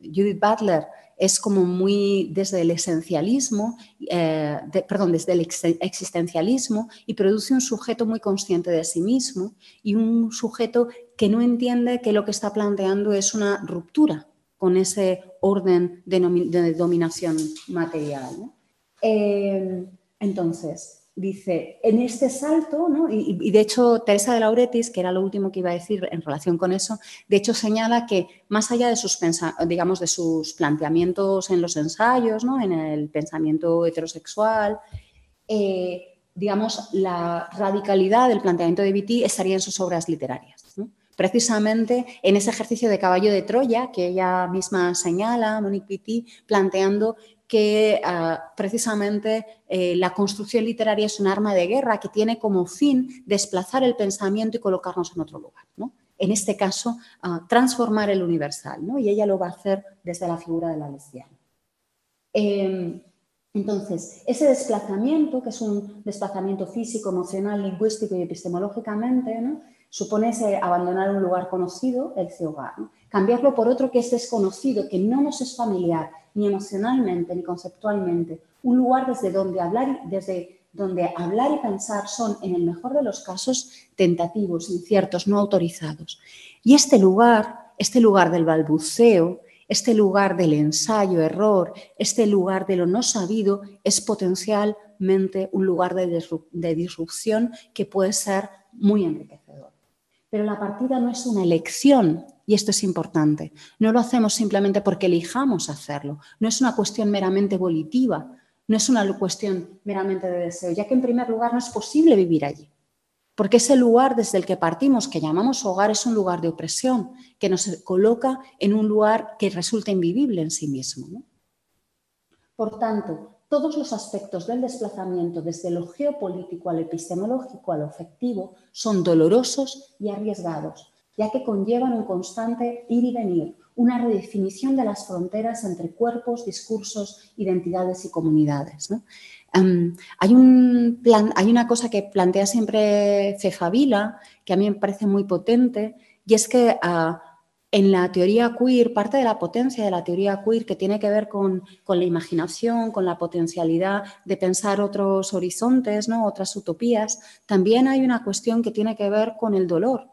Judith Butler es como muy desde el esencialismo, eh, perdón, desde el existencialismo y produce un sujeto muy consciente de sí mismo y un sujeto que no entiende que lo que está planteando es una ruptura con ese orden de, dominación material. Eh, entonces, dice, en este salto, y, de hecho Teresa de Lauretis, que era lo último que iba a decir en relación con eso, de hecho señala que más allá de sus, digamos, de sus planteamientos en los ensayos, ¿no? en el pensamiento heterosexual, eh, digamos, la radicalidad del planteamiento de Viti estaría en sus obras literarias. Precisamente en ese ejercicio de caballo de Troya que ella misma señala, Monique Viti, planteando que ah, precisamente eh, la construcción literaria es un arma de guerra que tiene como fin desplazar el pensamiento y colocarnos en otro lugar. En este caso, ah, transformar el universal, y ella lo va a hacer desde la figura de la lesbiana. Em, entonces, ese desplazamiento, que es un desplazamiento físico, emocional, lingüístico y epistemológicamente, supone abandonar un lugar conocido, el hogar, cambiarlo por otro que es desconocido, que no nos es familiar, ni emocionalmente ni conceptualmente, un lugar desde donde hablar, desde donde hablar y pensar son, en el mejor de los casos, tentativos, inciertos, no autorizados. Y este lugar, este lugar del balbuceo, este lugar del ensayo, error, este lugar de lo no sabido, es potencialmente un lugar de disrupción que puede ser muy enriquecedor. Pero la partida no es una elección, y esto es importante. No lo hacemos simplemente porque elijamos hacerlo. No es una cuestión meramente volitiva, no es una cuestión meramente de deseo, ya que en primer lugar no es posible vivir allí. Porque ese lugar desde el que partimos, que llamamos hogar, es un lugar de opresión, que nos coloca en un lugar que resulta invivible en sí mismo. Por tanto, todos los aspectos del desplazamiento, desde lo geopolítico al epistemológico al afectivo, son dolorosos y arriesgados, ya que conllevan un constante ir y venir, una redefinición de las fronteras entre cuerpos, discursos, identidades y comunidades. Em, hay, un hay una cosa que plantea siempre Cefavila, que a mí me parece muy potente, y es que ah, en la teoría queer, parte de la potencia de la teoría queer que tiene que ver con, la imaginación, con la potencialidad de pensar otros horizontes, ¿no? otras utopías, también hay una cuestión que tiene que ver con el dolor.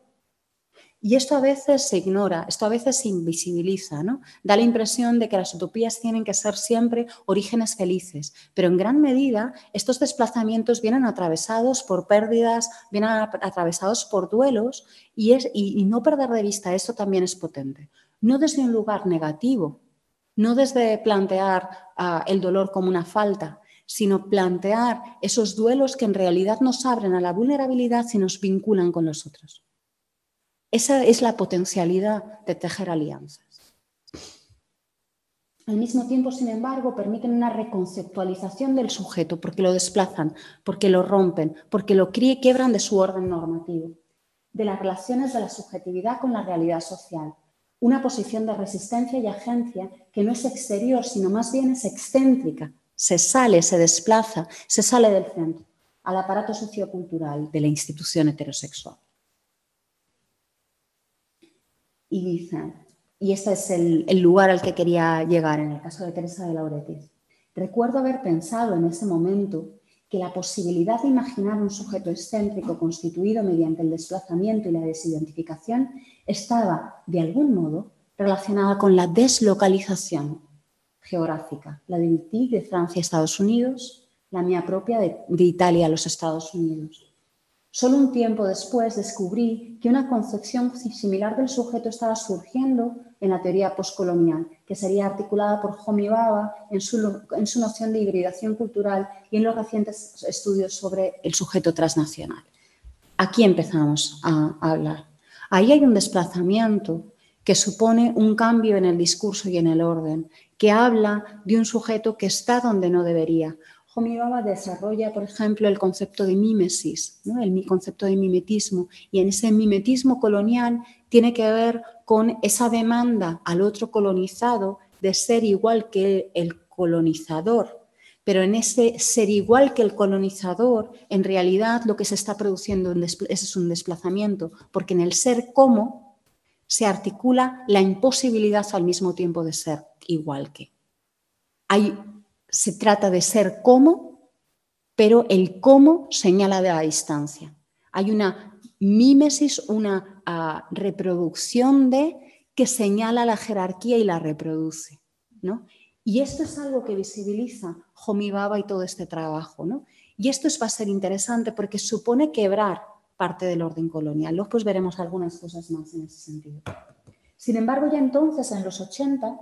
Y esto a veces se ignora, esto a veces se invisibiliza, ¿no? Da la impresión de que las utopías tienen que ser siempre orígenes felices, pero en gran medida estos desplazamientos vienen atravesados por pérdidas, vienen atravesados por duelos y, es, y, no perder de vista esto también es potente. No desde un lugar negativo, no desde plantear ah, el dolor como una falta, sino plantear esos duelos que en realidad nos abren a la vulnerabilidad y nos vinculan con los otros. Esa es la potencialidad de tejer alianzas. Al mismo tiempo, sin embargo, permiten una reconceptualización del sujeto porque lo desplazan, porque lo rompen, porque lo quiebran de su orden normativo, de las relaciones de la subjetividad con la realidad social, una posición de resistencia y agencia que no es exterior, sino más bien es excéntrica, se sale, se desplaza, se sale del centro, al aparato sociocultural de la institución heterosexual. Y dice, y este es el, lugar al que quería llegar en el caso de Teresa de Lauretis, recuerdo haber pensado en ese momento que la posibilidad de imaginar un sujeto excéntrico constituido mediante el desplazamiento y la desidentificación estaba, de algún modo, relacionada con la deslocalización geográfica, la de Wittig de Francia a Estados Unidos, la mía propia de, de Italia a los Estados Unidos. Solo un tiempo después descubrí que una concepción similar del sujeto estaba surgiendo en la teoría postcolonial, que sería articulada por Homi Baba en su, en su noción de hibridación cultural y en los recientes estudios sobre el sujeto transnacional. Aquí empezamos a hablar. Ahí hay un desplazamiento que supone un cambio en el discurso y en el orden, que habla de un sujeto que está donde no debería, Baba desarrolla, por ejemplo, el concepto de mímesis, el concepto de mimetismo, y en ese mimetismo colonial tiene que ver con esa demanda al otro colonizado de ser igual que el colonizador. Pero en ese ser igual que el colonizador, en realidad lo que se está produciendo es un desplazamiento, porque en el ser como se articula la imposibilidad al mismo tiempo de ser igual que. Hay se trata de ser como, pero el cómo señala de la distancia. Hay una mímesis, una ah, reproducción de que señala la jerarquía y la reproduce. ¿no? Y esto es algo que visibiliza Homi Baba y todo este trabajo. ¿no? Y esto va a ser interesante porque supone quebrar parte del orden colonial. Luego pues veremos algunas cosas más en ese sentido. Sin embargo, ya entonces, en los 80,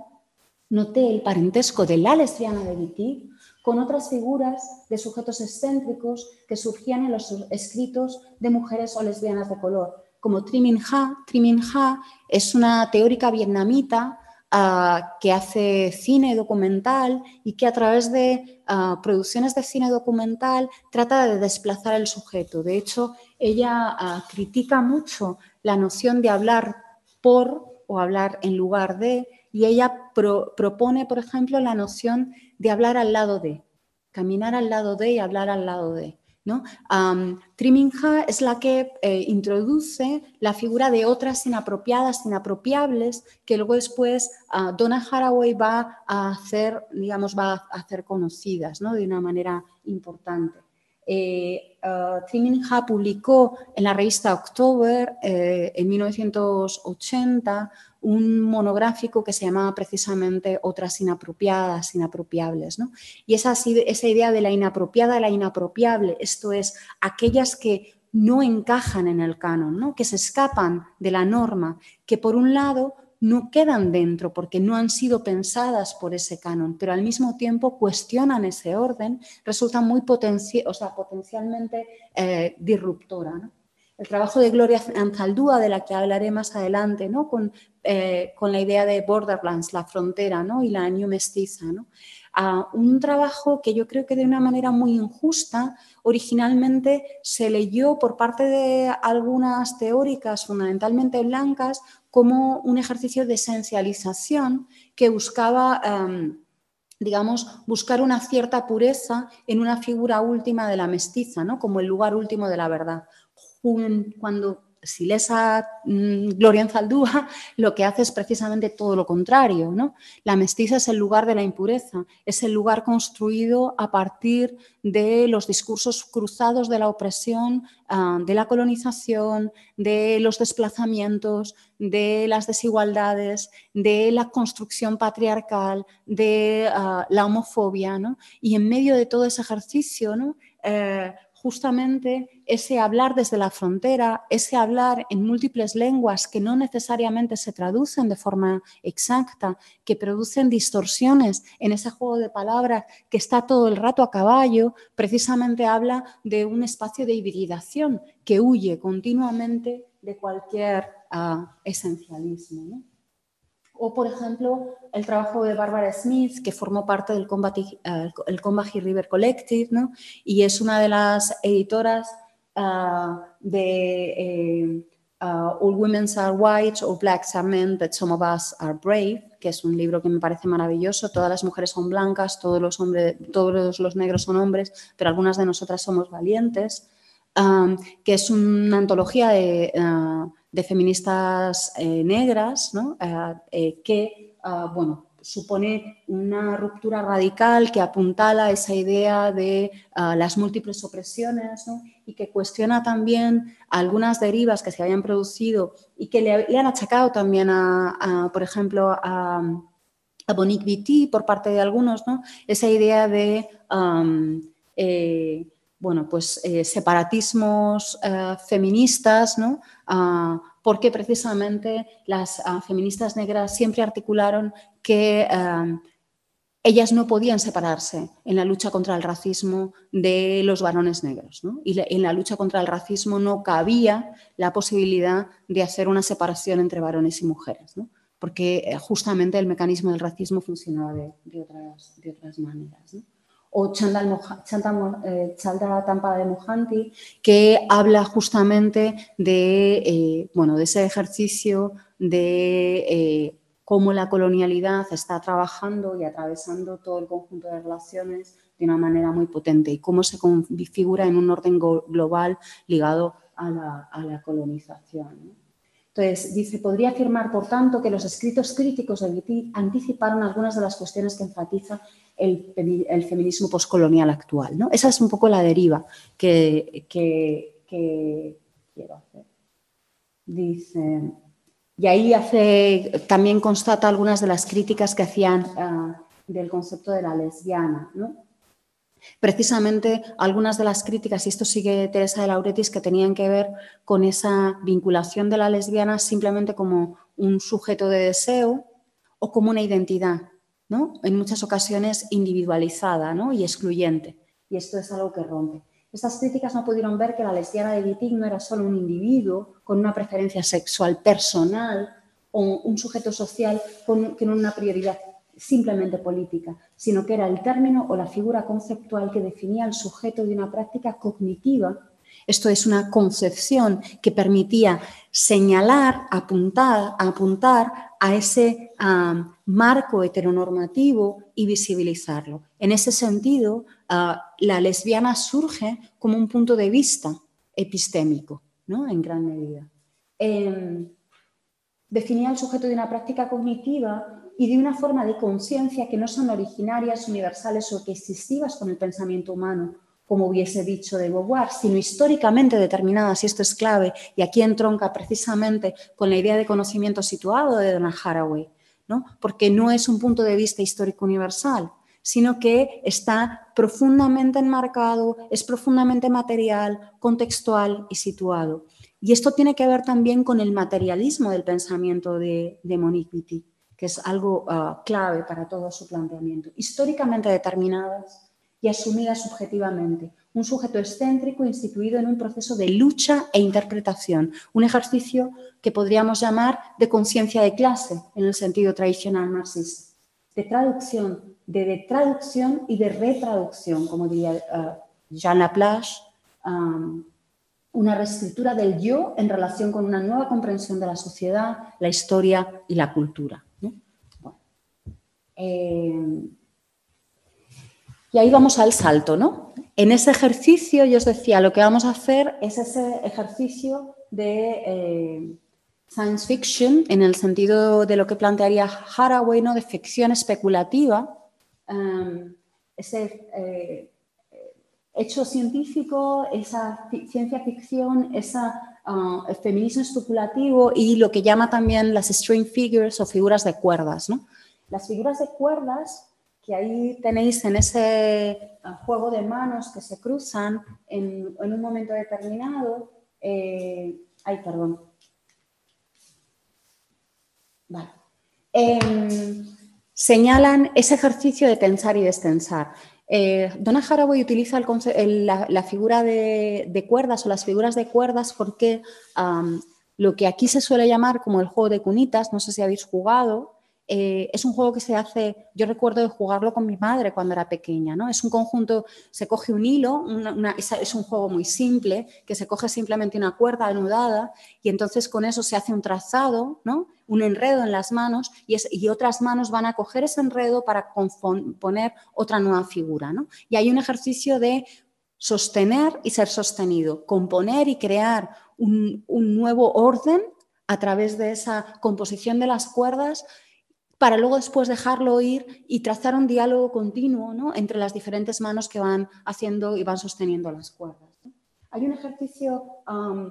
noté el parentesco de la lesbiana de Wittig con otras figuras de sujetos excéntricos que surgían en los escritos de mujeres o lesbianas de color, como Tri Minh Ha. Tri Minh Ha es una teórica vietnamita ah, que hace cine documental y que a través de ah, producciones de cine documental trata de desplazar el sujeto. De hecho, ella ah, critica mucho la noción de hablar por o hablar en lugar de, y ella propone, por ejemplo, la noción de hablar al lado de, caminar al lado de y hablar al lado de. ¿no? Triminja es la que eh, introduce la figura de otras inapropiadas, inapropiables, que luego después uh, Donna Haraway va a hacer, digamos, va a hacer conocidas ¿no? de una manera importante. Eh, uh, publicó en la revista October eh, en 1980 un monográfico que se llamaba precisamente Otras inapropiadas, inapropiables. ¿no? Y esa, esa idea de la inapropiada, la inapropiable, esto es, aquellas que no encajan en el canon, ¿no? que se escapan de la norma, que por un lado no quedan dentro porque no han sido pensadas por ese canon, pero al mismo tiempo cuestionan ese orden, resultan muy o sea, potencialmente eh, disruptora. El trabajo de Gloria Anzaldúa, de la que hablaré más adelante, ¿no? con, eh, con la idea de Borderlands, la frontera ¿no? y la New Mestiza. ¿no? un trabajo que yo creo que de una manera muy injusta originalmente se leyó por parte de algunas teóricas fundamentalmente blancas como un ejercicio de esencialización que buscaba, em, digamos, buscar una cierta pureza en una figura última de la mestiza, ¿no? como el lugar último de la verdad. Cuando si lees a mm, Gloria Zaldúa, lo que hace es precisamente todo lo contrario. ¿no? La mestiza es el lugar de la impureza, es el lugar construido a partir de los discursos cruzados de la opresión, ah, de la colonización, de los desplazamientos, de las desigualdades, de la construcción patriarcal, de ah, la homofobia. ¿no? Y en medio de todo ese ejercicio, ¿no? Eh, justamente ese hablar desde la frontera, ese hablar en múltiples lenguas que no necesariamente se traducen de forma exacta, que producen distorsiones en ese juego de palabras que está todo el rato a caballo, precisamente habla de un espacio de hibridación que huye continuamente de cualquier ah, esencialismo o, por ejemplo, el trabajo de Barbara Smith, que formó parte del Combahee, el River Collective, ¿no? y es una de las editoras de uh, All Women Are White o Blacks Are Men, But Some of Us Are Brave, que es un libro que me parece maravilloso. Todas las mujeres son blancas, todos los, hombres, todos los negros son hombres, pero algunas de nosotras somos valientes, ah, que es una antología de de feministas eh, negras, eh, eh, que bueno, supone una ruptura radical que apuntala esa idea de ah, las múltiples opresiones y que cuestiona también algunas derivas que se habían producido y que le, han achacado también, a, por ejemplo, a, a Monique Witty por parte de algunos, ¿no? esa idea de bueno, pues, eh, separatismos eh, feministas, ¿no? Ah, porque precisamente las ah, feministas negras siempre articularon que eh, ellas no podían separarse en la lucha contra el racismo de los varones negros. Y en la lucha contra el racismo no cabía la posibilidad de hacer una separación entre varones y mujeres, porque justamente el mecanismo del racismo funcionaba de, otras, de otras, maneras o Chandal, eh, Chalda Tampa de Mohanty, que habla justamente de, eh, bueno, de ese ejercicio de eh, cómo la colonialidad está trabajando y atravesando todo el conjunto de relaciones de una manera muy potente y cómo se configura en un orden global ligado a la, colonización. Entonces, dice, podría afirmar, por tanto, que los escritos críticos de Viti anticiparon algunas de las cuestiones que enfatiza el, feminismo postcolonial actual. ¿no? Esa es un poco la deriva que, quiero hacer. Dice, y ahí hace, también constata algunas de las críticas que hacían ah, del concepto de la lesbiana. Precisamente algunas de las críticas, y esto sigue Teresa de Lauretis, que tenían que ver con esa vinculación de la lesbiana simplemente como un sujeto de deseo o como una identidad, en muchas ocasiones individualizada y excluyente. Y esto es algo que rompe. Estas críticas no pudieron ver que la lesbiana de Wittig no era solo un individuo con una preferencia sexual personal o un sujeto social con, no una prioridad simplemente política, sino que era el término o la figura conceptual que definía el sujeto de una práctica cognitiva. Esto es una concepción que permitía señalar, apuntar, apuntar a ese marco heteronormativo y visibilizarlo. En ese sentido, ah, la lesbiana surge como un punto de vista epistémico, ¿no? en gran medida. Definía el sujeto de una práctica cognitiva y de una forma de conciencia que no son originarias, universales o que existivas con el pensamiento humano, como hubiese dicho de Beauvoir, sino históricamente determinadas, y esto es clave, y aquí entronca precisamente con la idea de conocimiento situado de Donna Haraway, ¿no? porque no es un punto de vista histórico universal, sino que está profundamente enmarcado, es profundamente material, contextual y situado. Y esto tiene que ver también con el materialismo del pensamiento de, Monique Wittig, que es algo ah, clave para todo su planteamiento. Históricamente determinadas y asumidas subjetivamente. Un sujeto excéntrico instituido en un proceso de lucha e interpretación, un ejercicio que podríamos llamar de conciencia de clase en el sentido tradicional marxista, de traducción, de, traducción y de retraducción, como diría uh, Jean Laplace, una reescritura del yo en relación con una nueva comprensión de la sociedad, la historia y la cultura. Eh, y ahí vamos al salto, ¿no? En ese ejercicio, yo os decía, lo que vamos a hacer es ese ejercicio de eh, science fiction, en el sentido de lo que plantearía Haraway, ¿no? De ficción especulativa, um, ese eh, hecho científico, esa ciencia ficción, ese uh, feminismo especulativo y lo que llama también las string figures o figuras de cuerdas, ¿no? Las figuras de cuerdas que ahí tenéis en ese eh, juego de manos que se cruzan en, un momento determinado. Eh, ay, perdón. Vale. Em, señalan ese ejercicio de tensar y destensar. Eh, Donna utiliza la, figura de, cuerdas o las figuras de cuerdas porque lo que aquí se suele llamar como el juego de cunitas, no sé si habéis jugado, eh, es un juego que se hace, yo recuerdo de jugarlo con mi madre cuando era pequeña, ¿no? Es un conjunto, se coge un hilo, es, un juego muy simple, que se coge simplemente una cuerda anudada y entonces con eso se hace un trazado, ¿no? Un enredo en las manos y, y otras manos van a coger ese enredo para poner otra nueva figura, ¿no? Y hay un ejercicio de sostener y ser sostenido, componer y crear un, un nuevo orden a través de esa composición de las cuerdas para luego después dejarlo ir y trazar un diálogo continuo entre las diferentes manos que van haciendo y van sosteniendo las cuerdas. Hay un ejercicio,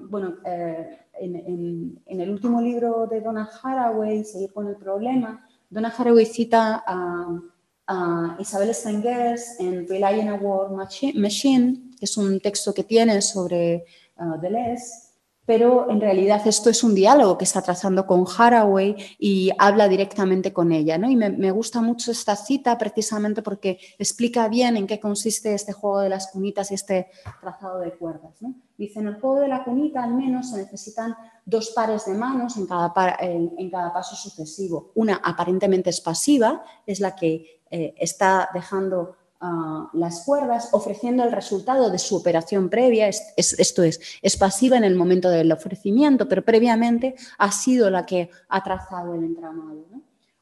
bueno, eh, en, el último libro de Donna Haraway, Seguir con el problema, Donna Haraway cita a, Isabel Stengers en Relying a War Machine, que es un texto que tiene sobre uh, Deleuze, pero en realidad esto es un diálogo que está trazando con Haraway y habla directamente con ella. ¿no? Y me, gusta mucho esta cita precisamente porque explica bien en qué consiste este juego de las cunitas y este trazado de cuerdas. Dice, en el juego de la cunita al menos se necesitan dos pares de manos en cada, en, cada paso sucesivo. Una aparentemente es pasiva, es la que eh, está dejando las cuerdas ofreciendo el resultado de su operación previa, esto es, es pasiva en el momento del ofrecimiento, pero previamente ha sido la que ha trazado el entramado.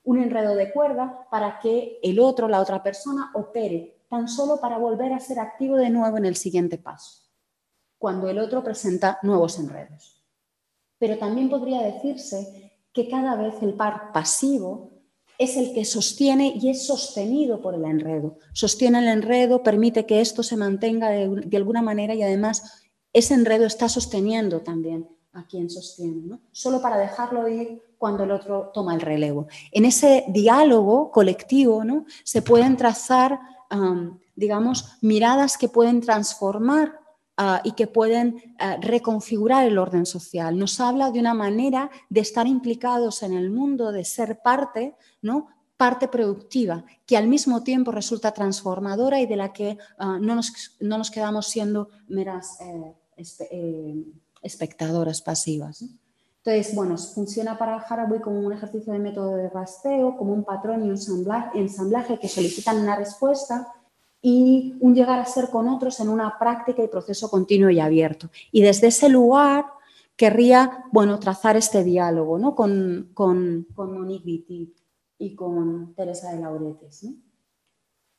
Un enredo de cuerda para que el otro, la otra persona, opere tan solo para volver a ser activo de nuevo en el siguiente paso, cuando el otro presenta nuevos enredos. Pero también podría decirse que cada vez el par pasivo es el que sostiene y es sostenido por el enredo. Sostiene el enredo, permite que esto se mantenga de, alguna manera y además ese enredo está sosteniendo también a quien sostiene, ¿no? solo para dejarlo ir cuando el otro toma el relevo. En ese diálogo colectivo ¿no? se pueden trazar, digamos, miradas que pueden transformar Ah, y que pueden ah, reconfigurar el orden social. Nos habla de una manera de estar implicados en el mundo, de ser parte, ¿no? parte productiva, que al mismo tiempo resulta transformadora y de la que ah, no, nos, quedamos siendo meras eh, eh, espectadoras pasivas. Entonces, bueno, funciona para Haraway como un ejercicio de método de rastreo, como un patrón y un ensamblaje que solicitan una respuesta y un llegar a ser con otros en una práctica y proceso continuo y abierto. Y desde ese lugar querría, bueno, trazar este diálogo ¿no? con, con, con Monique Vitti y con Teresa de Lauretes.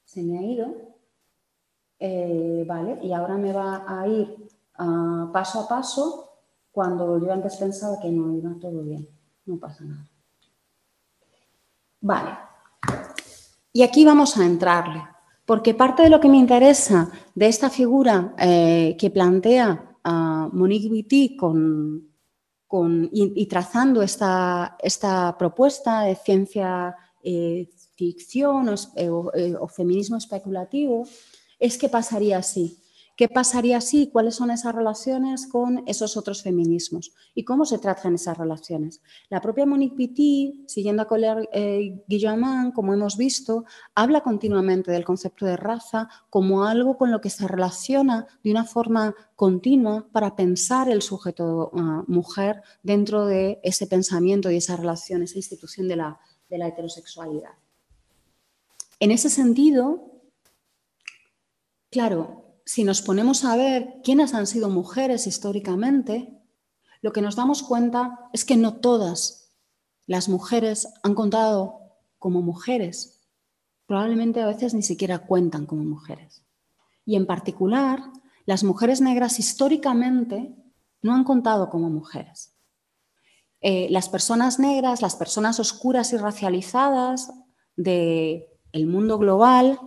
Se me ha ido. Eh, vale, y ahora me va a ir ah, paso a paso cuando yo antes pensaba que no iba todo bien. No pasa nada. Vale. Y aquí vamos a entrarle porque parte de lo que me interesa de esta figura eh, que plantea uh, Monique Witty con, y, trazando esta, esta, propuesta de ciencia eh, ficción eh, o, feminismo especulativo es que pasaría así. ¿Qué pasaría así? ¿Cuáles son esas relaciones con esos otros feminismos? ¿Y cómo se tratan esas relaciones? La propia Monique Pitti, siguiendo a Colère eh, Guillamán, como hemos visto, habla continuamente del concepto de raza como algo con lo que se relaciona de una forma continua para pensar el sujeto ah, mujer dentro de ese pensamiento y esa relación, esa institución de la heterosexualidad. En ese sentido, claro, si nos ponemos a ver quiénes han sido mujeres históricamente, lo que nos damos cuenta es que no todas las mujeres han contado como mujeres. Probablemente a veces ni siquiera cuentan como mujeres. Y en particular, las mujeres negras históricamente no han contado como mujeres. Eh, las personas negras, las personas oscuras y racializadas del el mundo global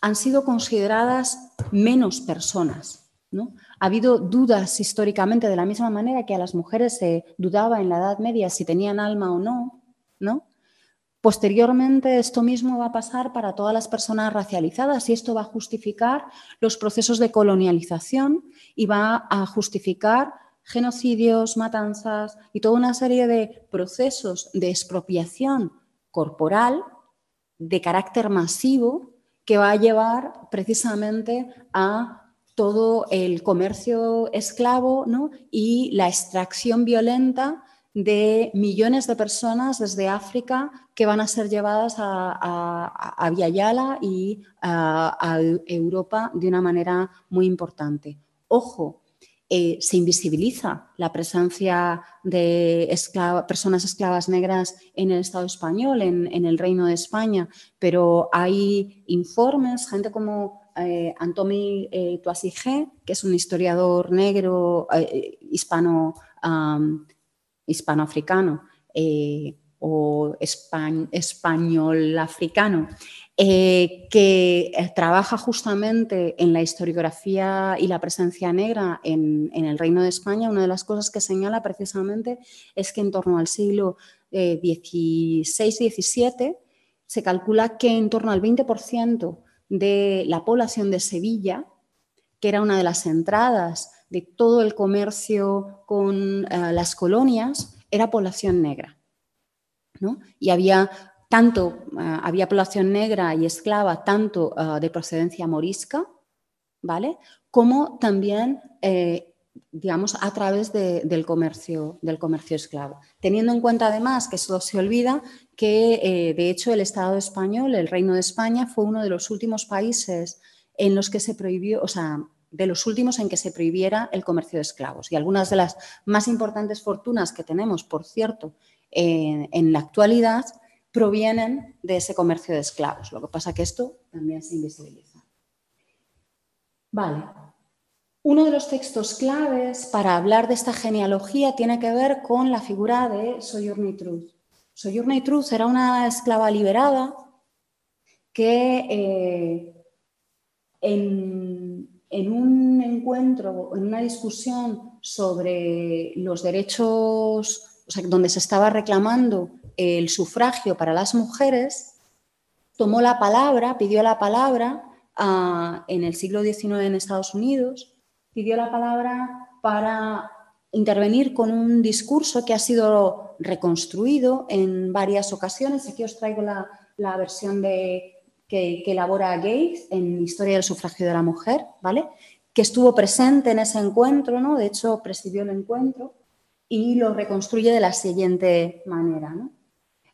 han sido consideradas menos personas. ¿no? Ha habido dudas históricamente de la misma manera que a las mujeres se dudaba en la Edad Media si tenían alma o no. ¿no? Posteriormente, esto mismo va a pasar para todas las personas racializadas y esto va a justificar los procesos de colonialización y va a justificar genocidios, matanzas y toda una serie de procesos de expropiación corporal de carácter masivo que va a llevar precisamente a todo el comercio esclavo y la extracción violenta de millones de personas desde África que van a ser llevadas a, a, a Yala y a, Europa de una manera muy importante. Ojo, eh, se invisibiliza la presencia de personas esclavas negras en el Estado español, en, el Reino de España, pero hay informes, gente como eh, Antomi eh, que es un historiador negro eh, hispano, hispanoafricano o español africano, eh, que eh, trabaja justamente en la historiografía y la presencia negra en, el Reino de España, una de las cosas que señala precisamente es que en torno al siglo XVI-XVII eh, se calcula que en torno al 20% de la población de Sevilla, que era una de las entradas de todo el comercio con las colonias, era población negra. Y había tanto ah, había población negra y esclava, tanto ah, de procedencia morisca, ¿vale? Como también, eh, digamos, a través del, comercio, del comercio esclavo. Teniendo en cuenta además que eso se olvida que, eh, de hecho, el Estado español, el Reino de España, fue uno de los últimos países en los que se prohibió, o sea, de los últimos en que se prohibiera el comercio de esclavos. Y algunas de las más importantes fortunas que tenemos, por cierto, en la actualidad, provienen de ese comercio de esclavos. Lo que pasa es que esto también se invisibiliza. Vale. Uno de los textos claves para hablar de esta genealogía tiene que ver con la figura de Sojourner Truth. Sojourner Truth era una esclava liberada que eh, en, un encuentro, en una discusión sobre los derechos, donde se estaba reclamando el sufragio para las mujeres, tomó la palabra, pidió la palabra ah, en el siglo XIX en Estados Unidos, pidió la palabra para intervenir con un discurso que ha sido reconstruido en varias ocasiones. Aquí os traigo la, versión de, que, elabora Gates en Historia del sufragio de la mujer, ¿vale? que estuvo presente en ese encuentro, ¿no? de hecho presidió el encuentro y lo reconstruye de la siguiente manera.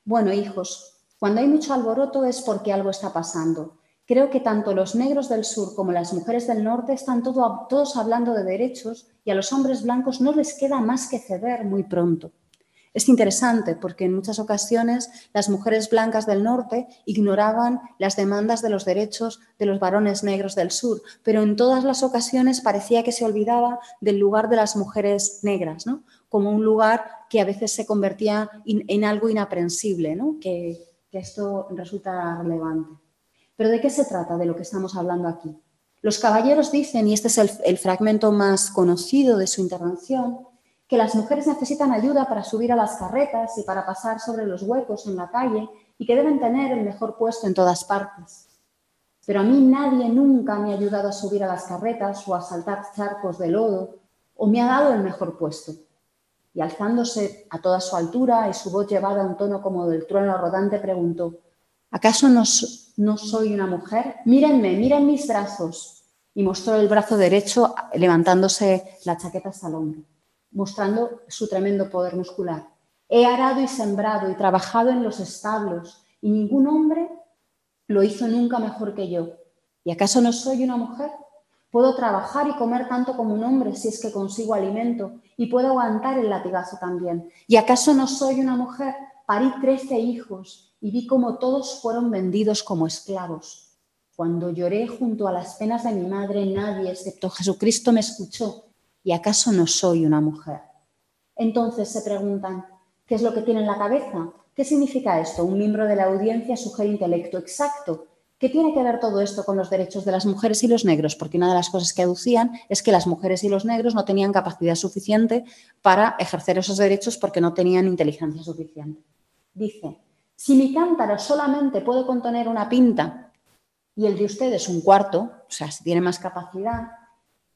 Bueno, hijos, cuando hay mucho alboroto es porque algo está pasando. Creo que tanto los negros del sur como las mujeres del norte están todos hablando de derechos y a los hombres blancos no les queda más que ceder muy pronto. Es interesante porque en muchas ocasiones las mujeres blancas del norte ignoraban las demandas de los derechos de los varones negros del sur, pero en todas las ocasiones parecía que se olvidaba del lugar de las mujeres negras, ¿no? como un lugar que a veces se convertía en algo inaprensible, ¿no? que esto resulta relevante. Pero ¿de qué se trata de lo que estamos hablando aquí? Los caballeros dicen, y este es el, fragmento más conocido de su intervención, que las mujeres necesitan ayuda para subir a las carretas y para pasar sobre los huecos en la calle y que deben tener el mejor puesto en todas partes. Pero a mí nadie nunca me ha ayudado a subir a las carretas o a saltar charcos de lodo o me ha dado el mejor puesto. Y alzándose a toda su altura y su voz llevada a un tono como del trueno rodante, preguntó, ¿acaso no, no soy una mujer? Mírenme, miren mis brazos. Y mostró el brazo derecho levantándose la chaqueta hasta el hombro, mostrando su tremendo poder muscular. He arado y sembrado y trabajado en los establos y ningún hombre lo hizo nunca mejor que yo. ¿Y acaso no soy una mujer? Puedo trabajar y comer tanto como un hombre si es que consigo alimento y puedo aguantar el latigazo también. ¿Y acaso no soy una mujer? Parí trece hijos y vi cómo todos fueron vendidos como esclavos. Cuando lloré junto a las penas de mi madre, nadie excepto Jesucristo me escuchó. ¿Y acaso no soy una mujer? Entonces se preguntan, ¿qué es lo que tiene en la cabeza? ¿Qué significa esto? Un miembro de la audiencia sugiere intelecto exacto. ¿Qué tiene que ver todo esto con los derechos de las mujeres y los negros? Porque una de las cosas que aducían es que las mujeres y los negros no tenían capacidad suficiente para ejercer esos derechos porque no tenían inteligencia suficiente. Dice, si mi cántaro solamente puede contener una pinta y el de ustedes un cuarto, o sea, si tiene más capacidad,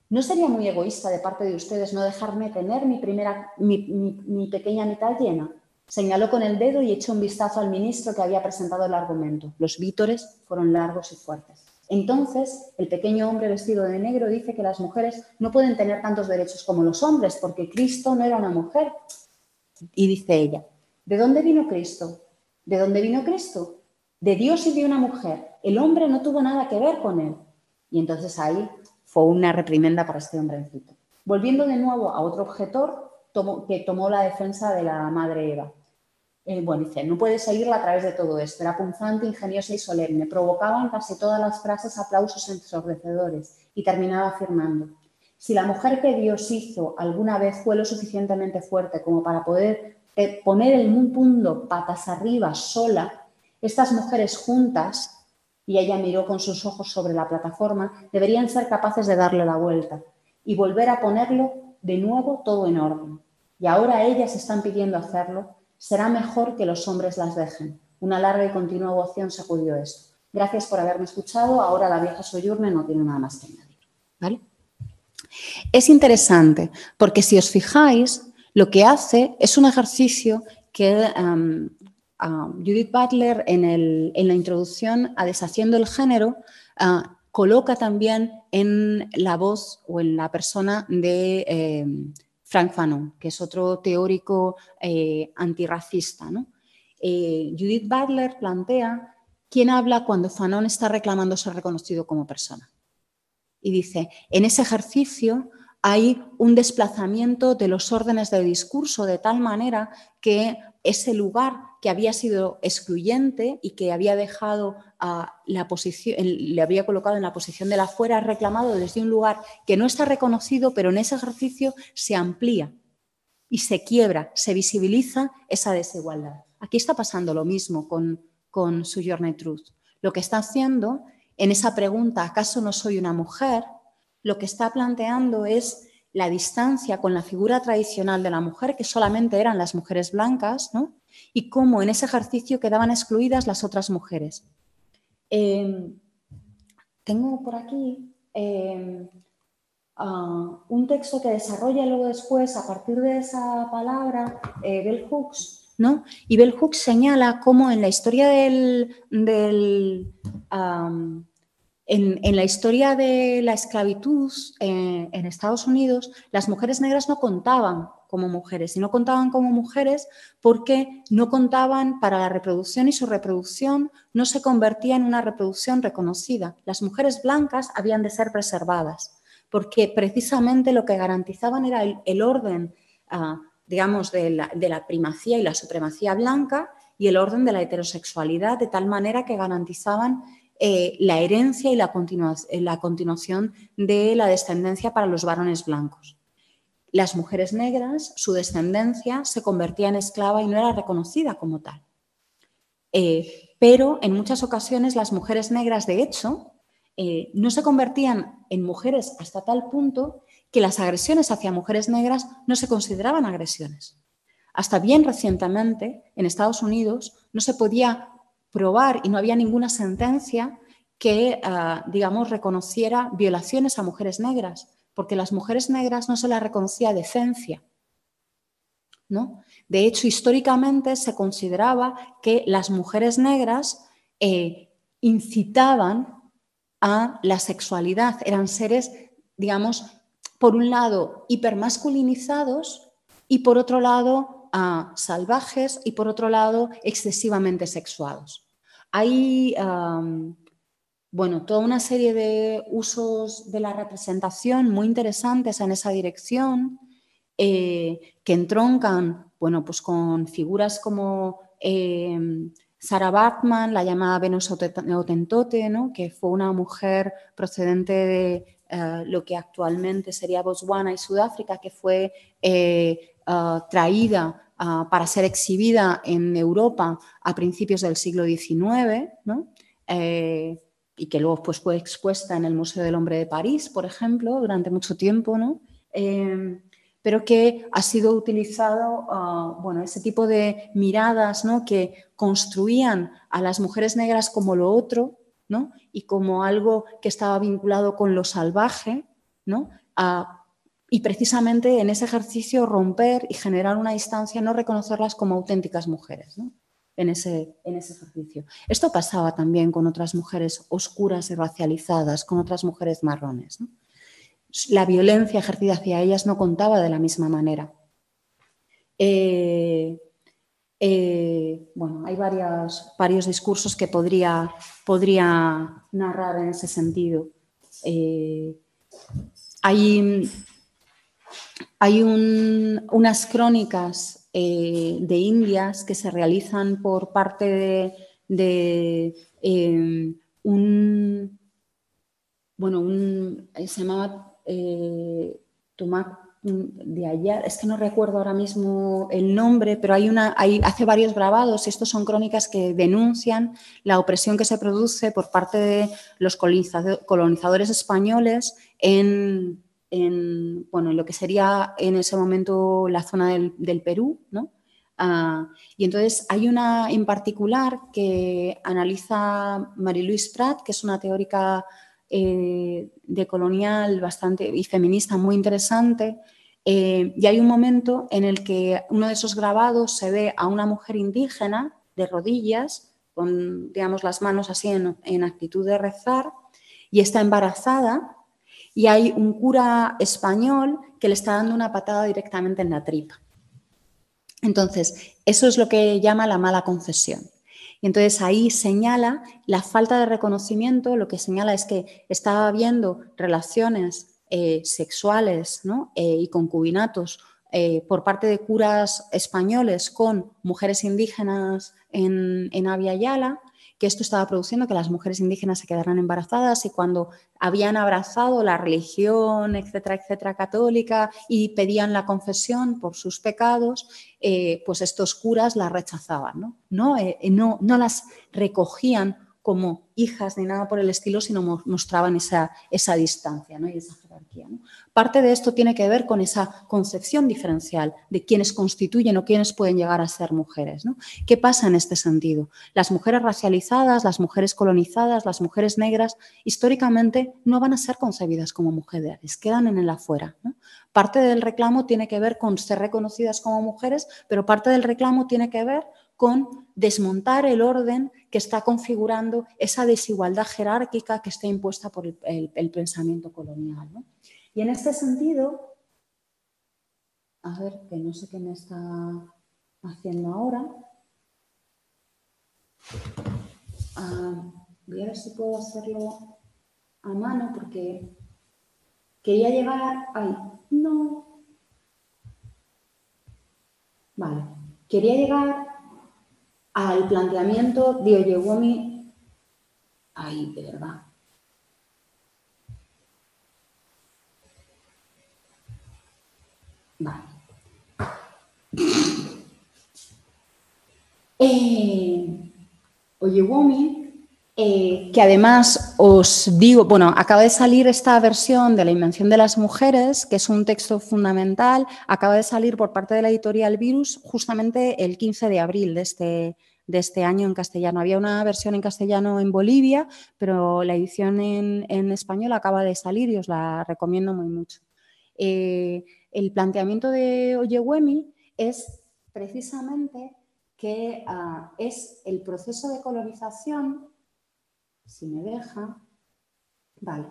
¿no sería muy egoísta de parte de ustedes no dejarme tener mi, primera, mi, pequeña mitad llena? Señaló con el dedo y echó un vistazo al ministro que había presentado el argumento. Los vítores fueron largos y fuertes. Entonces, el pequeño hombre vestido de negro dice que las mujeres no pueden tener tantos derechos como los hombres, porque Cristo no era una mujer. Y dice ella, ¿de dónde vino Cristo? ¿De dónde vino Cristo? De Dios y de una mujer. El hombre no tuvo nada que ver con él. Y entonces ahí fue una reprimenda para este hombrecito. Volviendo de nuevo a otro objetor que tomó la defensa de la madre Eva. Eh, bueno, dice, no puede seguirla a través de todo esto. Era punzante, ingeniosa y solemne. Provocaba en casi todas las frases aplausos ensordecedores y terminaba afirmando, si la mujer que Dios hizo alguna vez fue lo suficientemente fuerte como para poder poner el mundo patas arriba sola, estas mujeres juntas, y ella miró con sus ojos sobre la plataforma, deberían ser capaces de darle la vuelta y volver a ponerlo de nuevo todo en orden. Y ahora ellas están pidiendo hacerlo, será mejor que los hombres las dejen. Una larga y continua ovación sacudió esto. Gracias por haberme escuchado. Ahora la vieja Soyurne no tiene nada más que añadir. ¿Vale? Es interesante porque si os fijáis, lo que hace es un ejercicio que um, Judith Butler en, la introducción a Deshaciendo el Género uh, coloca también en la voz o en la persona de em, Frank Fanon, que es otro teórico eh, antirracista. Eh, Judith Butler plantea quién habla cuando Fanon está reclamando ser reconocido como persona. Y dice, en ese ejercicio hay un desplazamiento de los órdenes del discurso de tal manera que ese lugar que había sido excluyente y que había dejado la posición, le había colocado en la posición de la fuera, reclamado desde un lugar que no está reconocido, pero en ese ejercicio se amplía y se quiebra, se visibiliza esa desigualdad. Aquí está pasando lo mismo con, con Journey Truth. Lo que está haciendo en esa pregunta, ¿acaso no soy una mujer? lo que está planteando es la distancia con la figura tradicional de la mujer, que solamente eran las mujeres blancas, ¿no? y cómo en ese ejercicio quedaban excluidas las otras mujeres. Em, tengo por aquí em, un texto que desarrolla luego después, a partir de esa palabra, eh, Bell Hooks, ¿no? Y Bell Hooks señala cómo en la historia del, En, la historia de la esclavitud eh, en Estados Unidos, las mujeres negras no contaban como mujeres y no contaban como mujeres porque no contaban para la reproducción y su reproducción no se convertía en una reproducción reconocida. Las mujeres blancas habían de ser preservadas porque precisamente lo que garantizaban era el, orden, ah, digamos, de la, de la primacía y la supremacía blanca y el orden de la heterosexualidad, de tal manera que garantizaban eh, la herencia y la, continuación de la descendencia para los varones blancos. Las mujeres negras, su descendencia se convertía en esclava y no era reconocida como tal. Eh, pero en muchas ocasiones las mujeres negras, de hecho, eh, no se convertían en mujeres hasta tal punto que las agresiones hacia mujeres negras no se consideraban agresiones. Hasta bien recientemente, en Estados Unidos, no se podía probar y no había ninguna sentencia que, ah, digamos, reconociera violaciones a mujeres negras, porque las mujeres negras no se les reconocía decencia. ¿no? De hecho, históricamente se consideraba que las mujeres negras eh, incitaban a la sexualidad, eran seres, digamos, por un lado hipermasculinizados y por otro lado a salvajes y por otro lado excesivamente sexuados. Hay bueno, toda una serie de usos de la representación muy interesantes en esa dirección eh, que entroncan bueno, pues con figuras como em, Sarah Bachman, la llamada Venus Otentote, ¿no? que fue una mujer procedente de eh, lo que actualmente sería Botswana y Sudáfrica, que fue eh, Ah, traída ah, para ser exhibida en Europa a principios del siglo XIX, eh, y que luego pues, fue expuesta en el Museo del Hombre de París, por ejemplo, durante mucho tiempo, em, pero que ha sido utilizado, ah, bueno, ese tipo de miradas que construían a las mujeres negras como lo otro, y como algo que estaba vinculado con lo salvaje, ¿no? y precisamente en ese ejercicio romper y generar una distancia, no reconocerlas como auténticas mujeres. En, ese, en ese ejercicio. Esto pasaba también con otras mujeres oscuras y racializadas, con otras mujeres marrones. La violencia ejercida hacia ellas no contaba de la misma manera. Eh, eh, bueno, hay varios, discursos que podría, narrar en ese sentido. Eh, hay unas crónicas eh, de Indias que se realizan por parte de, un, bueno, eh, se llamaba eh, de allá, es que no recuerdo ahora mismo el nombre, pero hay una, hace varios grabados y estos son crónicas que denuncian la opresión que se produce por parte de los colonizadores españoles en, en, bueno, en lo que sería en ese momento la zona del, Perú, ¿no? Ah, y entonces hay una en particular que analiza Marie-Louise Prat, que es una teórica eh, de colonial bastante y feminista muy interesante. Eh, y hay un momento en el que uno de esos grabados se ve a una mujer indígena de rodillas, con digamos, las manos así en, en actitud de rezar, y está embarazada y hay un cura español que le está dando una patada directamente en la tripa. Entonces, eso es lo que llama la mala confesión. Y entonces ahí señala la falta de reconocimiento, lo que señala es que estaba habiendo relaciones eh, sexuales eh, y concubinatos eh, por parte de curas españoles con mujeres indígenas en, en que esto estaba produciendo que las mujeres indígenas se quedaran embarazadas y cuando habían abrazado la religión, etcétera, etcétera, católica y pedían la confesión por sus pecados, eh, pues estos curas las rechazaban, ¿no? No, eh, no, no las recogían como hijas ni nada por el estilo, sino mostraban esa, esa distancia ¿no? y esa jerarquía. Parte de esto tiene que ver con esa concepción diferencial de quienes constituyen o quienes pueden llegar a ser mujeres. ¿Qué pasa en este sentido? Las mujeres racializadas, las mujeres colonizadas, las mujeres negras, históricamente no van a ser concebidas como mujeres, quedan en el afuera. Parte del reclamo tiene que ver con ser reconocidas como mujeres, pero parte del reclamo tiene que ver con desmontar el orden que está configurando esa desigualdad jerárquica que está impuesta por el, pensamiento colonial. Y en este sentido, a ver, que no sé qué me está haciendo ahora. Ah, voy a ver si puedo hacerlo a mano porque quería llegar ahí. No. Vale. Quería llegar al planteamiento de Oyewomi. Ahí, de verdad. Vale. Eh, Oyewomi eh, que además os digo, bueno, acaba de salir esta versión de La Invención de las Mujeres, que es un texto fundamental, acaba de salir por parte de la editorial Virus justamente el 15 de abril de este, de este año en castellano. Había una versión en castellano en Bolivia, pero la edición en, español acaba de salir y os la recomiendo muy mucho. Eh, el planteamiento de Oyewemi es precisamente que ah, es el proceso de colonización si me deja. Vale.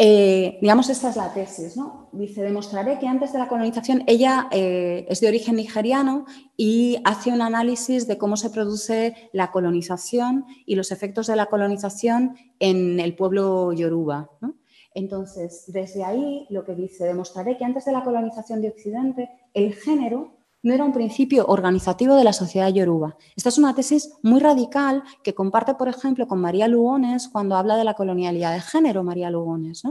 Eh, digamos, esta es la tesis, ¿no? Dice, demostraré que antes de la colonización, ella eh, es de origen nigeriano y hace un análisis de cómo se produce la colonización y los efectos de la colonización en el pueblo yoruba. Entonces, desde ahí lo que dice, demostraré que antes de la colonización de Occidente, el género no era un principio organizativo de la sociedad yoruba. Esta es una tesis muy radical que comparte, por ejemplo, con María Lugones cuando habla de la colonialidad de género, María Lugones.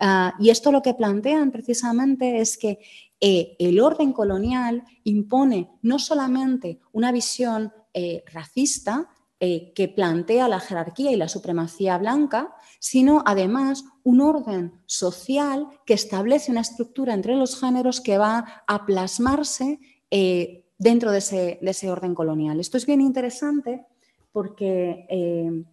Ah, y esto lo que plantean precisamente es que eh, el orden colonial impone no solamente una visión eh, racista, eh, que plantea la jerarquía y la supremacía blanca, sino además un orden social que establece una estructura entre los géneros que va a plasmarse eh, dentro de ese, orden colonial. Esto es bien interesante porque eh,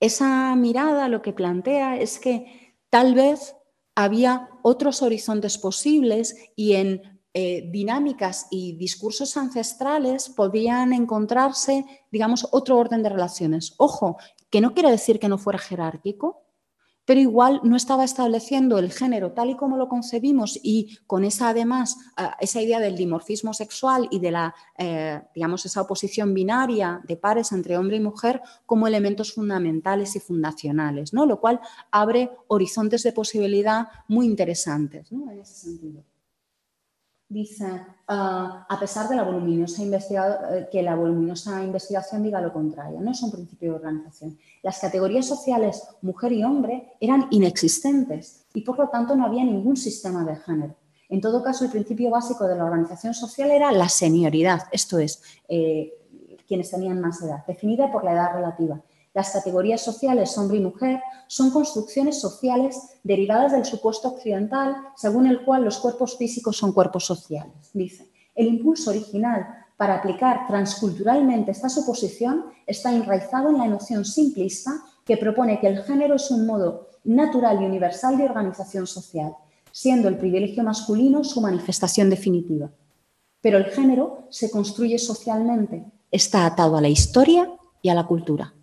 esa mirada lo que plantea es que tal vez había otros horizontes posibles y en eh, dinámicas y discursos ancestrales podían encontrarse, digamos, otro orden de relaciones. Ojo, que no quiere decir que no fuera jerárquico, pero igual no estaba estableciendo el género tal y como lo concebimos y con esa además esa idea del dimorfismo sexual y de la eh, digamos esa oposición binaria de pares entre hombre y mujer como elementos fundamentales y fundacionales, ¿no? lo cual abre horizontes de posibilidad muy interesantes en ese sentido dice, ah, a pesar de la voluminosa eh, que la voluminosa investigación diga lo contrario, no es un principio de organización. Las categorías sociales mujer y hombre eran inexistentes y por lo tanto no había ningún sistema de género. En todo caso, el principio básico de la organización social era la senioridad, esto es, eh, quienes tenían más edad, definida por la edad relativa. Las categorías sociales hombre y mujer son construcciones sociales derivadas del supuesto occidental, según el cual los cuerpos físicos son cuerpos sociales. Dice, el impulso original para aplicar transculturalmente esta suposición está enraizado en la noción simplista que propone que el género es un modo natural y universal de organización social, siendo el privilegio masculino su manifestación definitiva. Pero el género se construye socialmente, está atado a la historia y a la cultura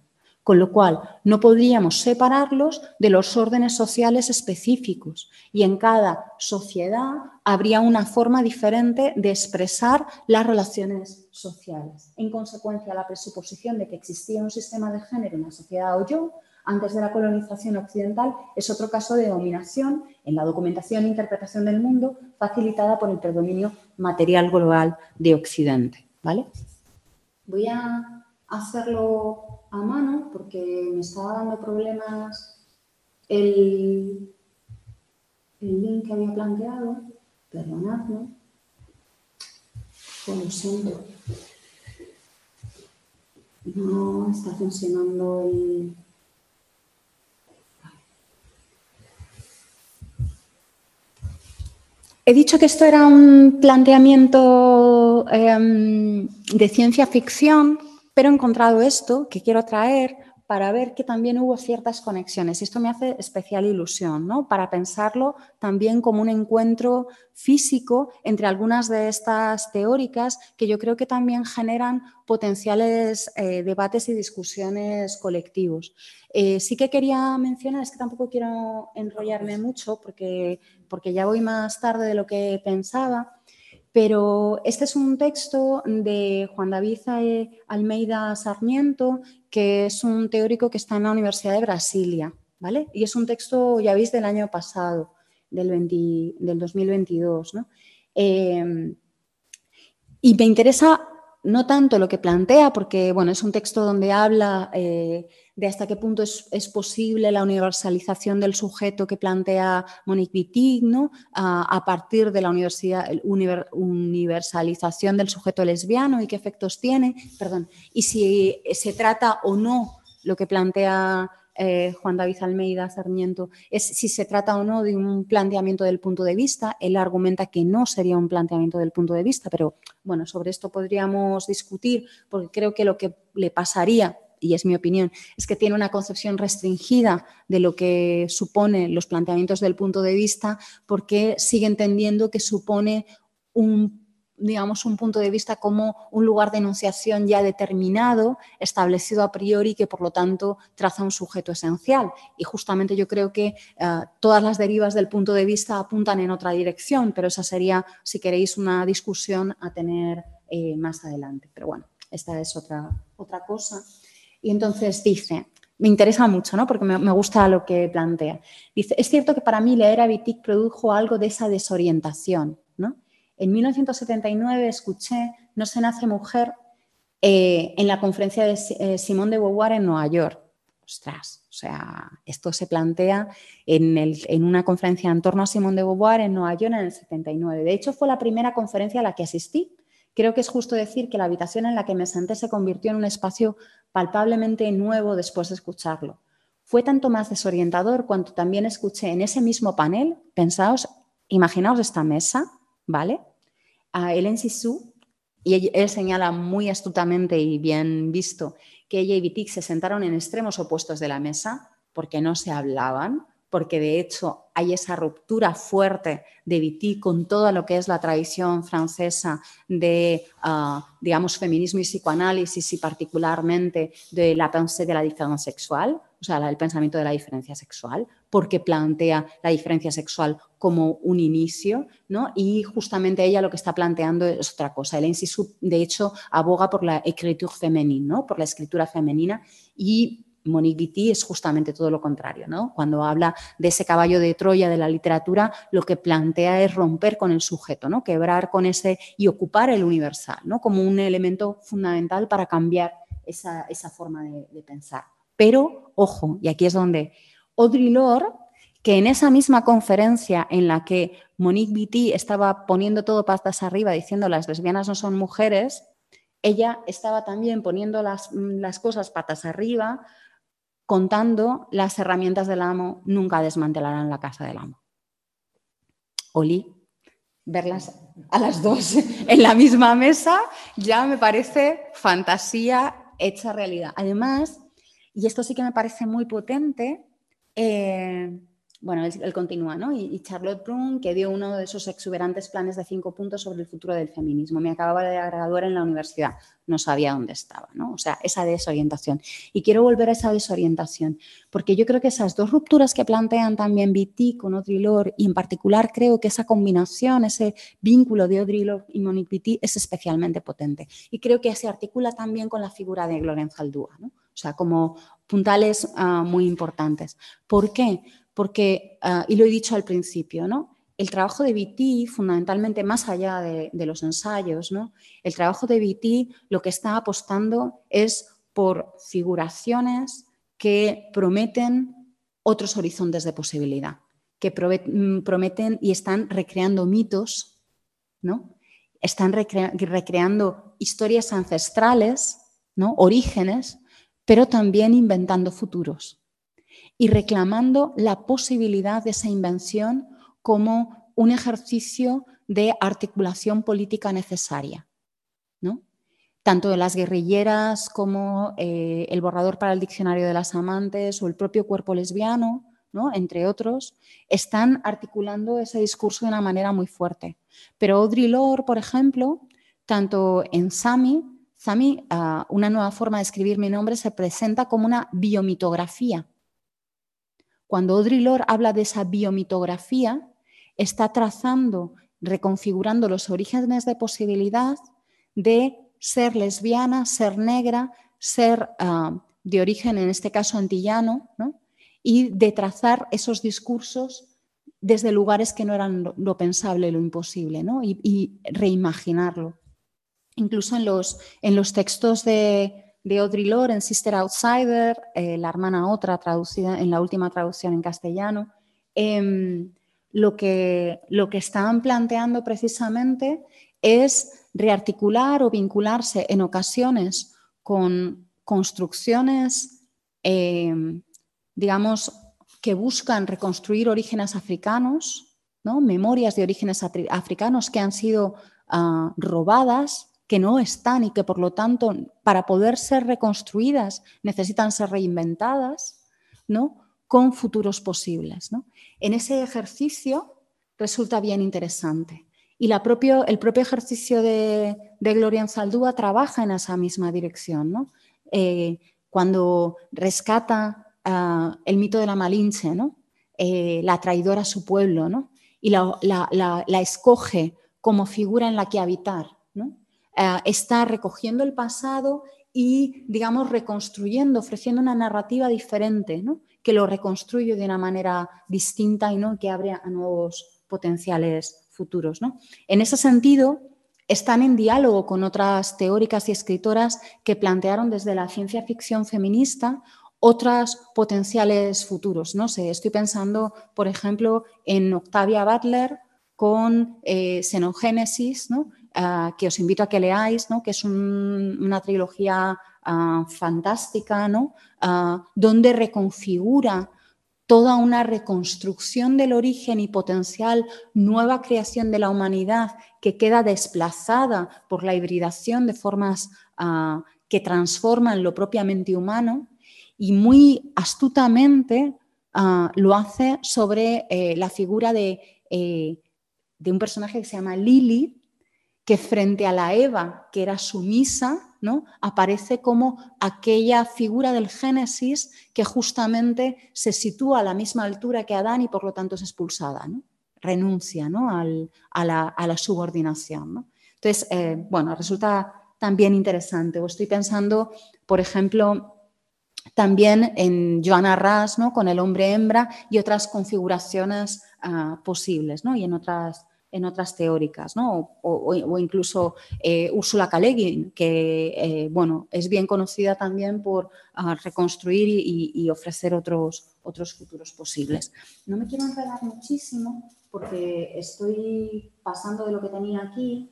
con lo cual no podríamos separarlos de los órdenes sociales específicos y en cada sociedad habría una forma diferente de expresar las relaciones sociales. En consecuencia, la presuposición de que existía un sistema de género en la sociedad o yo antes de la colonización occidental es otro caso de dominación en la documentación e interpretación del mundo facilitada por el predominio material global de Occidente. ¿vale? Voy a hacerlo a mano porque me estaba dando problemas el, el link que había planteado. Perdonadme. Siento. No está funcionando el... He dicho que esto era un planteamiento em, de ciencia ficción pero he encontrado esto que quiero traer para ver que también hubo ciertas conexiones. Esto me hace especial ilusión, ¿no? Para pensarlo también como un encuentro físico entre algunas de estas teóricas que yo creo que también generan potenciales eh, debates y discusiones colectivos. Eh, sí que quería mencionar, es que tampoco quiero enrollarme mucho porque, porque ya voy más tarde de lo que pensaba, pero este es un texto de Juan David Almeida Sarmiento, que es un teórico que está en la Universidad de Brasilia, ¿vale? Y es un texto, ya veis, del año pasado, del, 2022, eh, y me interesa no tanto lo que plantea, porque bueno, es un texto donde habla eh, de hasta qué punto es, posible la universalización del sujeto que plantea Monique Wittig, a, partir de la universalización del sujeto lesbiano y qué efectos tiene, perdón, y si se trata o no lo que plantea eh, Juan David Almeida Sarmiento es si se trata o no de un planteamiento del punto de vista. Él argumenta que no sería un planteamiento del punto de vista, pero bueno, sobre esto podríamos discutir porque creo que lo que le pasaría y es mi opinión, es que tiene una concepción restringida de lo que supone los planteamientos del punto de vista, porque sigue entendiendo que supone un digamos, un punto de vista como un lugar de enunciación ya determinado, establecido a priori, que por lo tanto traza un sujeto esencial. Y justamente yo creo que eh, todas las derivas del punto de vista apuntan en otra dirección, pero esa sería, si queréis, una discusión a tener eh, más adelante. Pero bueno, esta es otra, otra cosa. Y entonces dice, me interesa mucho, ¿no? porque me, gusta lo que plantea. Dice, es cierto que para mí la era Vitic produjo algo de esa desorientación. ¿no? En 1979 escuché No se nace mujer eh, en la conferencia de eh, Simón de Beauvoir en Nueva York. Ostras, o sea, esto se plantea en, en, una conferencia en torno a Simón de Beauvoir en Nueva York en el 79. De hecho, fue la primera conferencia a la que asistí Creo que es justo decir que la habitación en la que me senté se convirtió en un espacio palpablemente nuevo después de escucharlo. Fue tanto más desorientador cuanto también escuché en ese mismo panel, pensaos, imaginaos esta mesa, ¿vale? A Ellen Sisu, y él, señala muy astutamente y bien visto que ella y Vitic se sentaron en extremos opuestos de la mesa porque no se hablaban, porque de hecho hay esa ruptura fuerte de Viti con todo lo que es la tradición francesa de, ah, digamos, feminismo y psicoanálisis y particularmente de la pensée de la diferencia sexual, o sea, el pensamiento de la diferencia sexual, porque plantea la diferencia sexual como un inicio, ¿no? Y justamente ella lo que está planteando es otra cosa. El Sisu, de hecho, aboga por la escritura femenina, ¿no? Por la escritura femenina y Monique Wittig es justamente todo lo contrario. ¿no? Cuando habla de ese caballo de Troya de la literatura, lo que plantea es romper con el sujeto, ¿no? quebrar con ese y ocupar el universal ¿no? como un elemento fundamental para cambiar esa, forma de, pensar. Pero, ojo, y aquí es donde Audre Lorde, que en esa misma conferencia en la que Monique Wittig estaba poniendo todo patas arriba diciendo las lesbianas no son mujeres, ella estaba también poniendo las, las cosas patas arriba contando las herramientas del amo nunca desmantelarán la casa del amo. Oli, verlas a las dos en la misma mesa ya me parece fantasía hecha realidad. Además, y esto sí que me parece muy potente, eh, bueno, él, continúa, ¿no? Y, Charlotte Brun, que dio uno de esos exuberantes planes de cinco puntos sobre el futuro del feminismo. Me acababa de graduar en la universidad, no sabía dónde estaba, ¿no? O sea, esa desorientación. Y quiero volver a esa desorientación, porque yo creo que esas dos rupturas que plantean también Vitti con Audre Lorde, y en particular creo que esa combinación, ese vínculo de Audre Lorde y Monique Vitti es especialmente potente. Y creo que se articula también con la figura de Lorenzo Aldúa, ¿no? O sea, como puntales ah, muy importantes. ¿Por qué? Porque, ah, y lo he dicho al principio, ¿no? El trabajo de BT, fundamentalmente más allá de, los ensayos, ¿no? El trabajo de BT lo que está apostando es por figuraciones que prometen otros horizontes de posibilidad, que mm, prometen y están recreando mitos, ¿no? Están recreando historias ancestrales, ¿no? Orígenes, pero también inventando futuros y reclamando la posibilidad de esa invención como un ejercicio de articulación política necesaria. ¿no? tanto de las guerrilleras como eh, el borrador para el diccionario de las amantes o el propio cuerpo lesbiano, ¿no? entre otros, están articulando ese discurso de una manera muy fuerte. Pero Audre Lorde, por ejemplo, tanto en Sami, Sami, ah, una nueva forma de escribir mi nombre, se presenta como una biomitografía. Cuando Audre Lorde habla de esa biomitografía, está trazando, reconfigurando los orígenes de posibilidad de ser lesbiana, ser negra, ser ah, de origen, en este caso, antillano, y de trazar esos discursos desde lugares que no eran lo, pensable, lo imposible, y, reimaginarlo. Incluso en los, en los textos de, de Audre Lorde, Sister Outsider, eh, La hermana otra, traducida en la última traducción en castellano, em, lo, que, lo que estaban planteando precisamente es rearticular o vincularse en ocasiones con construcciones, em, digamos, que buscan reconstruir orígenes africanos, ¿no? memorias de orígenes africanos que han sido ah, robadas, que no están y que por lo tanto para poder ser reconstruidas necesitan ser reinventadas, ¿no? con futuros posibles. En ese ejercicio resulta bien interesante. Y el propio ejercicio de, Gloria Zaldúa trabaja en esa misma dirección. ¿no? Eh, cuando rescata Ah, el mito de la Malinche, ¿no? Eh, la traidora a su pueblo, ¿no? y la, escoge como figura en la que habitar. ¿No? Ah, está recogiendo el pasado y, digamos, reconstruyendo, ofreciendo una narrativa diferente, ¿no? que lo reconstruye de una manera distinta y ¿no? que abre a nuevos potenciales futuros. ¿no? En ese sentido, están en diálogo con otras teóricas y escritoras que plantearon desde la ciencia ficción feminista otros potenciales futuros. No sé, estoy pensando, por ejemplo, en Octavia Butler con eh, Xenogénesis, ah, que os invito a que leáis, que es una trilogía ah, fantástica, ¿no? Ah, donde reconfigura toda una reconstrucción del origen y potencial nueva creación de la humanidad que queda desplazada por la hibridación de formas que transforman lo propiamente humano y muy astutamente ah, lo hace sobre eh, la figura de, eh, de, un personaje que se llama Lili, que frente a la Eva, que era sumisa, ¿no? aparece como aquella figura del Génesis que justamente se sitúa a la misma altura que Adán y por lo tanto es expulsada, renuncia ¿no? a, la, subordinación. Entonces, eh, bueno, resulta también interesante. O estoy pensando, por ejemplo, también en Joanna Ras, ¿no? con el hombre hembra y otras configuraciones ah, posibles, ¿no? y en otras, en otras teóricas, ¿no? o, incluso eh, Úrsula K. que eh, bueno, es bien conocida también por ah, reconstruir y, ofrecer otros, otros futuros posibles. No me quiero enredar muchísimo porque estoy pasando de lo que tenía aquí,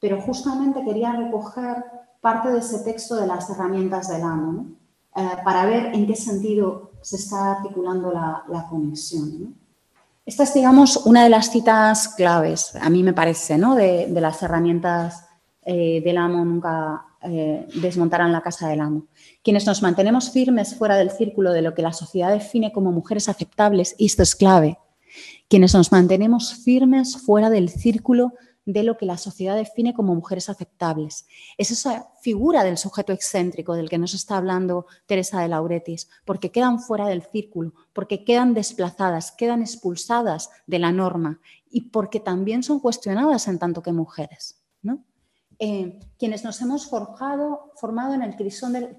pero justamente quería recoger parte de ese texto de las herramientas del amo. Eh, para ver en qué sentido se está articulando la, conexión. Esta es, digamos, una de las citas claves, a mí me parece, ¿no? de, las herramientas eh, del amo nunca eh, desmontarán la casa del amo. Quienes nos mantenemos firmes fuera del círculo de lo que la sociedad define como mujeres aceptables, y esto es clave, quienes nos mantenemos firmes fuera del círculo de lo que la sociedad define como mujeres aceptables. Es esa figura del sujeto excéntrico del que nos está hablando Teresa de Lauretis, porque quedan fuera del círculo, porque quedan desplazadas, quedan expulsadas de la norma y porque también son cuestionadas en tanto que mujeres. Eh, quienes nos hemos forjado, formado en el,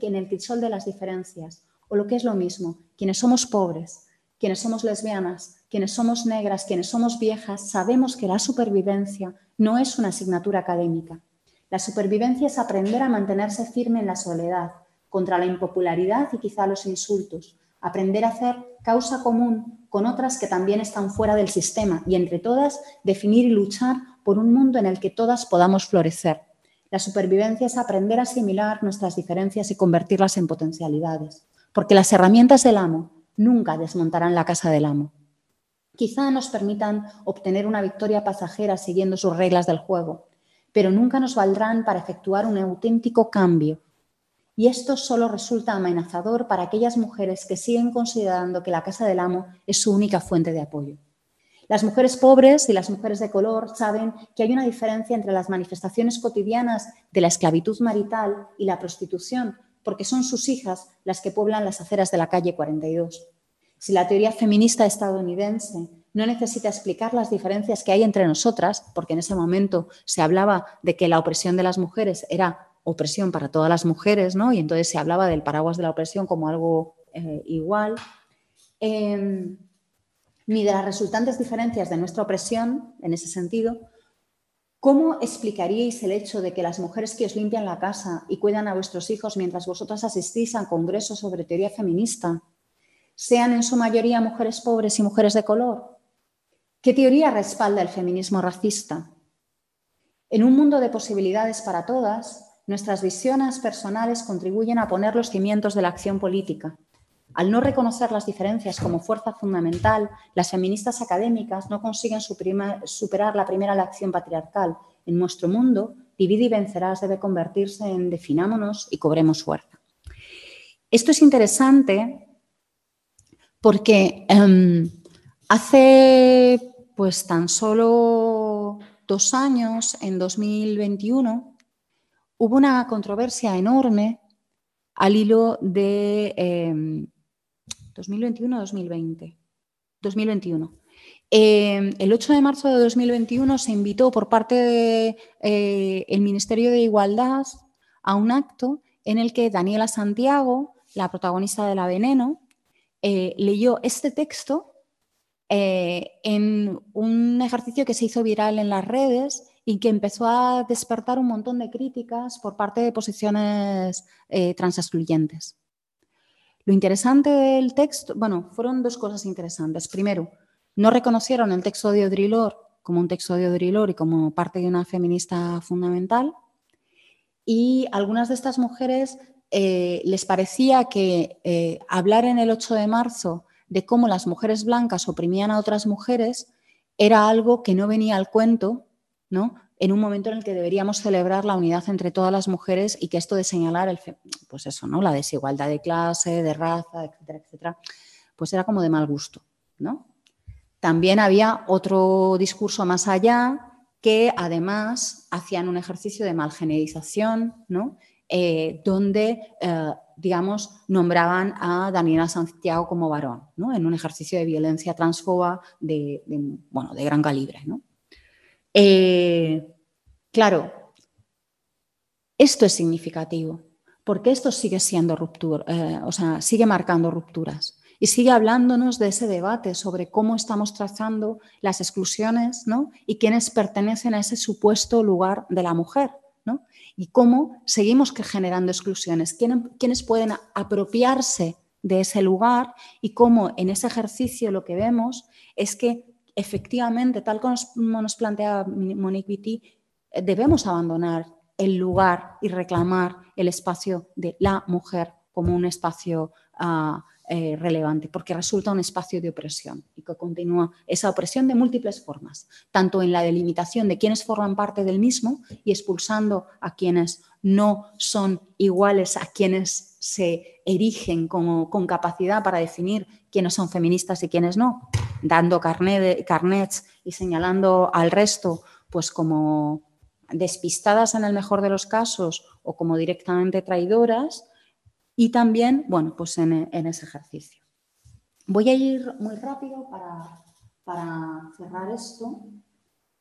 en el crisol de las diferencias, o lo que es lo mismo, quienes somos pobres, quienes somos lesbianas, quienes somos negras, quienes somos viejas, sabemos que la supervivencia no es una asignatura académica. La supervivencia es aprender a mantenerse firme en la soledad, contra la impopularidad y quizá los insultos, aprender a hacer causa común con otras que también están fuera del sistema y entre todas definir y luchar por un mundo en el que todas podamos florecer. La supervivencia es aprender a asimilar nuestras diferencias y convertirlas en potencialidades, porque las herramientas del amo nunca desmontarán la casa del amo. Quizá nos permitan obtener una victoria pasajera siguiendo sus reglas del juego, pero nunca nos valdrán para efectuar un auténtico cambio. Y esto solo resulta amenazador para aquellas mujeres que siguen considerando que la casa del amo es su única fuente de apoyo. Las mujeres pobres y las mujeres de color saben que hay una diferencia entre las manifestaciones cotidianas de la esclavitud marital y la prostitución, porque son sus hijas las que pueblan las aceras de la calle 42. Si la teoría feminista estadounidense no necesita explicar las diferencias que hay entre nosotras, porque en ese momento se hablaba de que la opresión de las mujeres era opresión para todas las mujeres, ¿no? Y entonces se hablaba del paraguas de la opresión como algo eh, igual. Em, ni de las resultantes diferencias de nuestra opresión, en ese sentido, ¿cómo explicaríais el hecho de que las mujeres que os limpian la casa y cuidan a vuestros hijos mientras vosotras asistís a congresos sobre teoría feminista sean en su mayoría mujeres pobres y mujeres de color? ¿Qué teoría respalda el feminismo racista? En un mundo de posibilidades para todas, nuestras visiones personales contribuyen a poner los cimientos de la acción política. Al no reconocer las diferencias como fuerza fundamental, las feministas académicas no consiguen superar la primera lección patriarcal. En nuestro mundo, divide y vencerás debe convertirse en definámonos y cobremos fuerza. Esto es interesante porque em, hace pues tan solo dos años, en 2021, hubo una controversia enorme al hilo de 2021-2020. Em, 2021. Em, el 8 de marzo de 2021 se invitó por parte del eh, Ministerio de Igualdad a un acto en el que Daniela Santiago, la protagonista de La Veneno, eh, leyó este texto eh, en un ejercicio que se hizo viral en las redes y que empezó a despertar un montón de críticas por parte de posiciones eh, transexcluyentes. Lo interesante del texto, bueno, fueron dos cosas interesantes. Primero, no reconocieron el texto de Odrilor como un texto de Odrilor y como parte de una feminista fundamental. Y algunas de estas mujeres eh, les parecía que eh, hablar en el 8 de marzo de cómo las mujeres blancas oprimían a otras mujeres era algo que no venía al cuento ¿no? en un momento en el que deberíamos celebrar la unidad entre todas las mujeres y que esto de señalar el, pues eso, ¿no? la desigualdad de clase, de raza, etcétera, etcétera, pues era como de mal gusto. ¿no? También había otro discurso más allá que además hacían un ejercicio de malgenerización, ¿no? Eh, donde, eh, digamos, nombraban a Daniela Santiago como varón, ¿no? en un ejercicio de violencia transfoba de, bueno, de gran calibre. ¿no? Eh, claro, esto es significativo, porque esto sigue siendo ruptura, o sea, sigue marcando rupturas y sigue hablándonos de ese debate sobre cómo estamos trazando las exclusiones ¿no? y quiénes pertenecen a ese supuesto lugar de la mujer. Y cómo seguimos generando exclusiones, quiénes pueden apropiarse de ese lugar y cómo en ese ejercicio lo que vemos es que efectivamente, tal como nos plantea Monique Vitti, eh, debemos abandonar el lugar y reclamar el espacio de la mujer como un espacio ah, eh, relevante, porque resulta un espacio de opresión y que continúa esa opresión de múltiples formas, tanto en la delimitación de quienes forman parte del mismo y expulsando a quienes no son iguales a quienes se erigen como, con capacidad para definir quiénes son feministas y quiénes no, dando carnets y señalando al resto pues como despistadas en el mejor de los casos o como directamente traidoras y también, bueno, pues en, ese ejercicio. Voy a ir muy rápido para, para cerrar esto.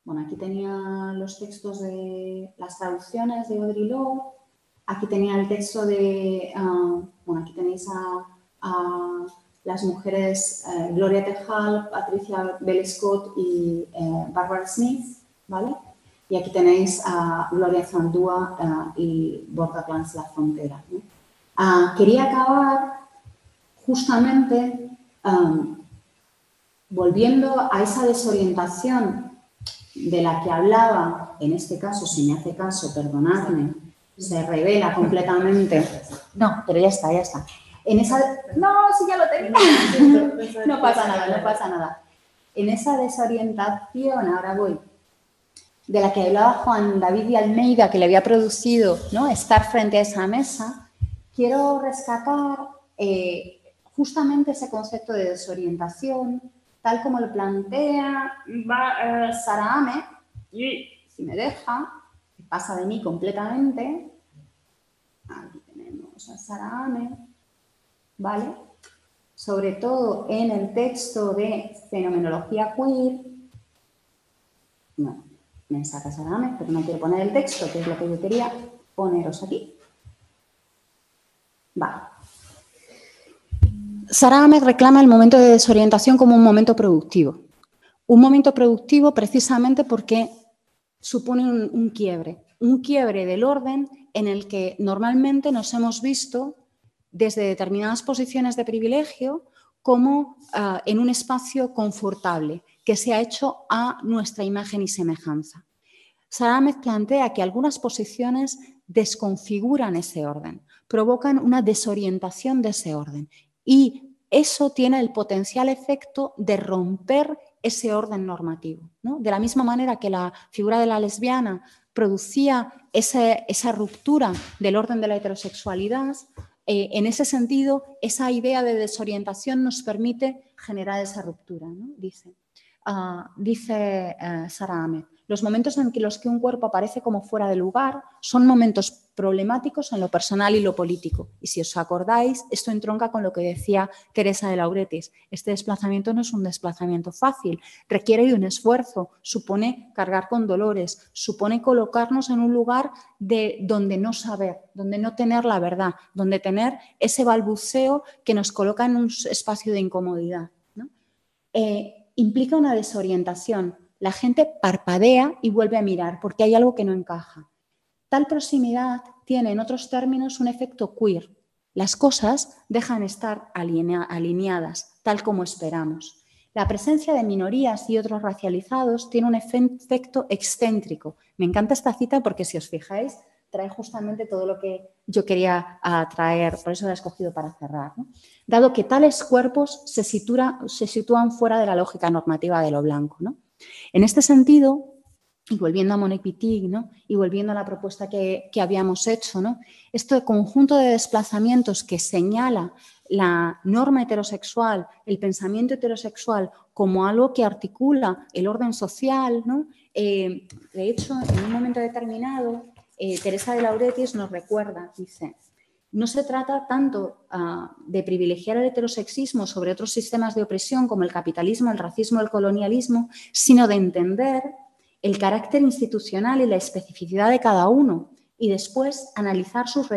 Bueno, aquí tenía los textos de las traducciones de Audre Lorde, aquí tenía el texto de, ah, bueno, aquí tenéis a, las mujeres eh, Gloria Tejal, Patricia Bell Scott y eh, Barbara Smith, ¿vale? Y aquí tenéis a Gloria Zandúa uh, y Borderlands La Frontera. Ah, quería acabar justamente volviendo a esa desorientación de la que hablaba, en este caso, si me hace caso, perdonadme, se revela completamente. No, pero ya está, ya está. En esa, no, si ya lo tengo. no pasa nada, no pasa nada. En esa desorientación, ahora voy, de la que hablaba Juan David y Almeida, que le había producido ¿no? estar frente a esa mesa, quiero rescatar eh, justamente ese concepto de desorientación, tal como lo plantea eh, Sara Ame, y si me deja, pasa de mí completamente. Aquí tenemos a Sara Ame, ¿vale? Sobre todo en el texto de Fenomenología Queer. No, me saca Sara Ame, pero no quiero poner el texto, que es lo que yo quería poneros aquí. Vale. Sara reclama el momento de desorientación como un momento productivo. Un momento productivo precisamente porque supone un, quiebre, un quiebre del orden en el que normalmente nos hemos visto desde determinadas posiciones de privilegio como ah, en un espacio confortable que se ha hecho a nuestra imagen y semejanza. Sara Ahmed plantea que algunas posiciones desconfiguran ese orden, provocan una desorientación de ese orden y eso tiene el potencial efecto de romper ese orden normativo. De la misma manera que la figura de la lesbiana producía esa ruptura del orden de la heterosexualidad, eh, en ese sentido, esa idea de desorientación nos permite generar esa ruptura, dice, uh, dice uh, Sara Ahmed. Los momentos en los que un cuerpo aparece como fuera de lugar son momentos problemáticos en lo personal y lo político. Y si os acordáis, esto entronca con lo que decía Teresa de Lauretis. Este desplazamiento no es un desplazamiento fácil, requiere de un esfuerzo, supone cargar con dolores, supone colocarnos en un lugar de donde no saber, donde no tener la verdad, donde tener ese balbuceo que nos coloca en un espacio de incomodidad. Eh, implica una desorientación, la gente parpadea y vuelve a mirar porque hay algo que no encaja. Tal proximidad tiene, en otros términos, un efecto queer. Las cosas dejan estar alineadas, tal como esperamos. La presencia de minorías y otros racializados tiene un efecto excéntrico. Me encanta esta cita porque, si os fijáis, trae justamente todo lo que yo quería traer, por eso la he escogido para cerrar. Dado que tales cuerpos se, sitúan fuera de la lógica normativa de lo blanco. ¿no? En este sentido, y volviendo a Monique Wittig, ¿no? y volviendo a la propuesta que, habíamos hecho, ¿no? este conjunto de desplazamientos que señala la norma heterosexual, el pensamiento heterosexual como algo que articula el orden social, ¿no? Eh, de hecho, en un momento determinado, eh, Teresa de Lauretis nos recuerda, dice, no se trata tanto ah, de privilegiar el heterosexismo sobre otros sistemas de opresión como el capitalismo, el racismo, el colonialismo, sino de entender el carácter institucional y la especificidad de cada uno y después analizar sus,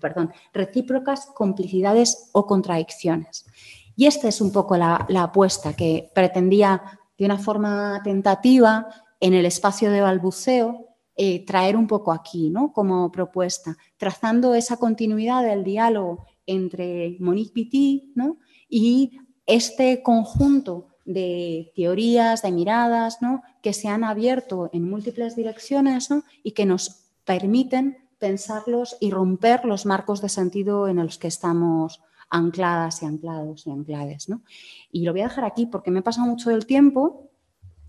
perdón, recíprocas complicidades o contradicciones. Y esta es un poco la apuesta que pretendía de una forma tentativa en el espacio de balbuceo eh, traer un poco aquí, ¿no? Como propuesta, trazando esa continuidad del diálogo entre Monique Pitti ¿no? y este conjunto de teorías, de miradas, ¿no? que se han abierto en múltiples direcciones y que nos permiten pensarlos y romper los marcos de sentido en los que estamos ancladas y anclados y anclades. ¿no? Y lo voy a dejar aquí porque me he pasado mucho del tiempo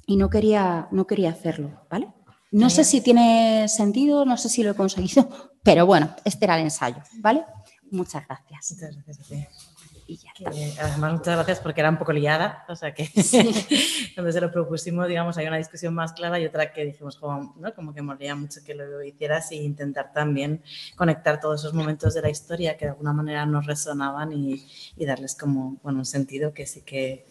y no quería, no quería hacerlo, ¿vale? No sé si tiene sentido, no sé si lo he conseguido, pero bueno, este era el ensayo, ¿vale? Muchas gracias. Muchas gracias a ti. Y ya además, muchas gracias porque era un poco liada, o sea que cuando se lo propusimos, digamos, hay una discusión más clara y otra que dijimos, ¿no? como que molaría mucho que lo hicieras e intentar también conectar todos esos momentos de la historia que de alguna manera nos resonaban y, y darles como, bueno, un sentido que sí que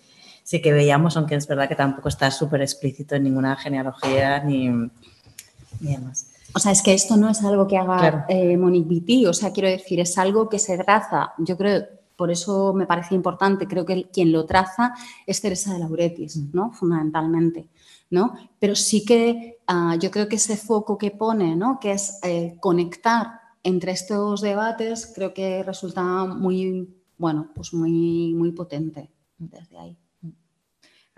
sí que veíamos, aunque es verdad que tampoco está súper explícito en ninguna genealogía ni, ni demás. O sea, es que esto no es algo que haga eh, Monique Vitti, o sea, quiero decir, es algo que se traza, yo creo, por eso me parece importante, creo que quien lo traza es Teresa de Lauretis, mm. ¿no? Fundamentalmente, ¿no? Pero sí que ah, yo creo que ese foco que pone, ¿no? Que es eh, conectar entre estos debates, creo que resulta muy, bueno, pues muy, muy potente desde ahí.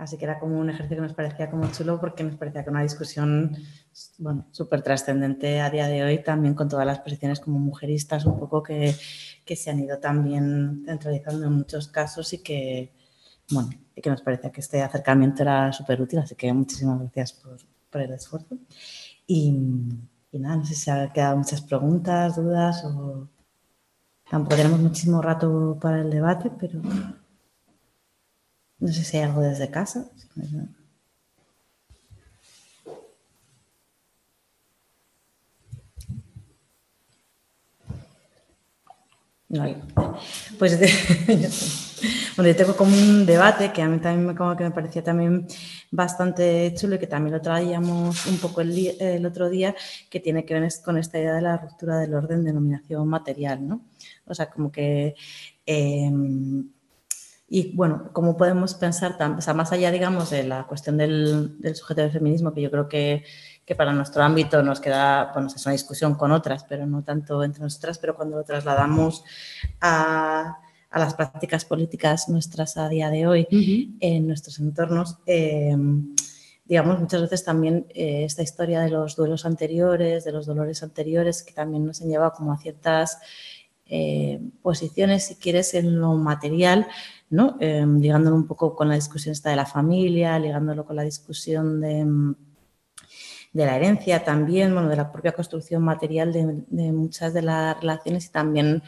Así que era como un ejercicio que nos parecía como chulo porque nos parecía que una discusión bueno, súper trascendente a día de hoy, también con todas las posiciones como mujeristas, un poco que, que, se han ido también centralizando en muchos casos y que, bueno, y que nos parecía que este acercamiento era súper útil, así que muchísimas gracias por, por el esfuerzo. Y, nada, no sé si ha quedado muchas preguntas, dudas o... Tampoco tenemos muchísimo rato para el debate, pero no sé si hay algo desde casa. No hay. Pues bueno, yo tengo como un debate que a mí también me, como que me parecía también bastante chulo y que también lo traíamos un poco el, otro día, que tiene que ver con esta idea de la ruptura del orden de denominación material, ¿no? O sea, como que... Em, y bueno, ¿cómo podemos pensar, o sea, más allá, digamos, de la cuestión del, del sujeto del feminismo, que yo creo que que para nuestro ámbito nos queda, bueno, es una discusión con otras, pero no tanto entre nosotras, pero cuando lo trasladamos a, a las prácticas políticas nuestras a día de hoy en nuestros entornos, eh, digamos, muchas veces también eh, esta historia de los duelos anteriores, de los dolores anteriores, que también nos han llevado como a ciertas eh, posiciones, si quieres, en lo material, ¿no? ligándolo un poco con la discusión esta de la familia, ligándolo con la discusión de de la herencia también, bueno, de la propia construcción material de, muchas de las relaciones y también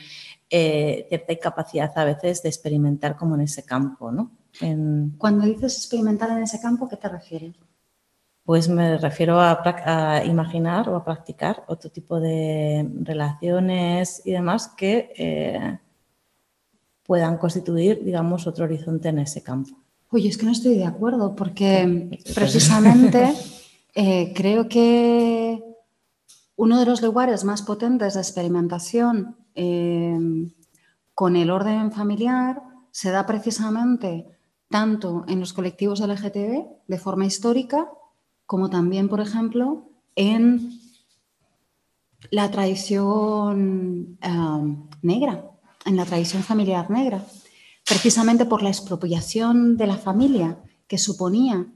eh, cierta incapacidad a veces de experimentar como en ese campo, ¿no? Cuando dices experimentar en ese campo, ¿qué te refieres? Pues me refiero a, imaginar o a practicar otro tipo de relaciones y demás que eh, puedan constituir, digamos, otro horizonte en ese campo. Oye, es que no estoy de acuerdo porque precisamente Eh, creo que uno de los lugares más potentes de experimentación em, con el orden familiar se da precisamente tanto en los colectivos LGTB de forma histórica, como también, por ejemplo, en la tradición em, negra, en la tradición familiar negra, precisamente por la expropiación de la familia que suponía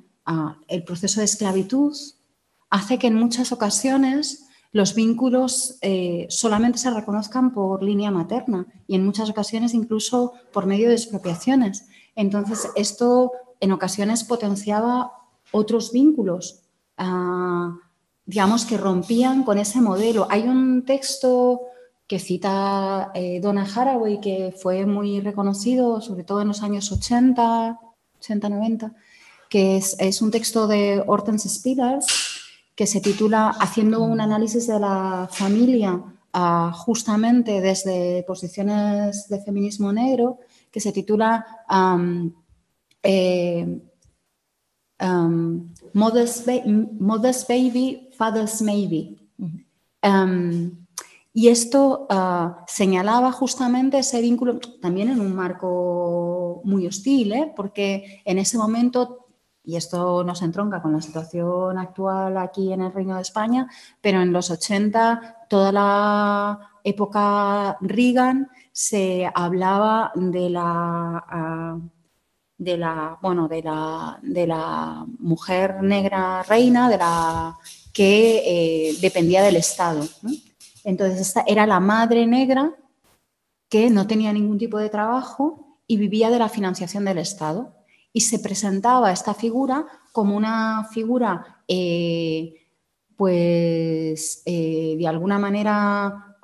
el proceso de esclavitud hace que en muchas ocasiones los vínculos eh, solamente se reconozcan por línea materna y en muchas ocasiones incluso por medio de expropiaciones. Entonces, esto en ocasiones potenciaba otros vínculos, ah, digamos, que rompían con ese modelo. Hay un texto que cita eh, Donna Haraway, que fue muy reconocido, sobre todo en los años 80, 80, 90, que es, un texto de Hortense Spiders que se titula Haciendo un análisis de la familia ah, justamente desde posiciones de feminismo negro, que se titula eh, Mother's, Baby, Father's Maybe. Y esto ah, señalaba justamente ese vínculo también en un marco muy hostil, ¿eh? porque en ese momento y esto nos entronca con la situación actual aquí en el Reino de España, pero en los 80, toda la época Reagan, se hablaba de la, ah, de la, bueno, de la, de la mujer negra reina, de la que eh, dependía del Estado. Entonces, esta era la madre negra que no tenía ningún tipo de trabajo y vivía de la financiación del Estado y se presentaba esta figura como una figura, eh, pues, eh, de alguna manera,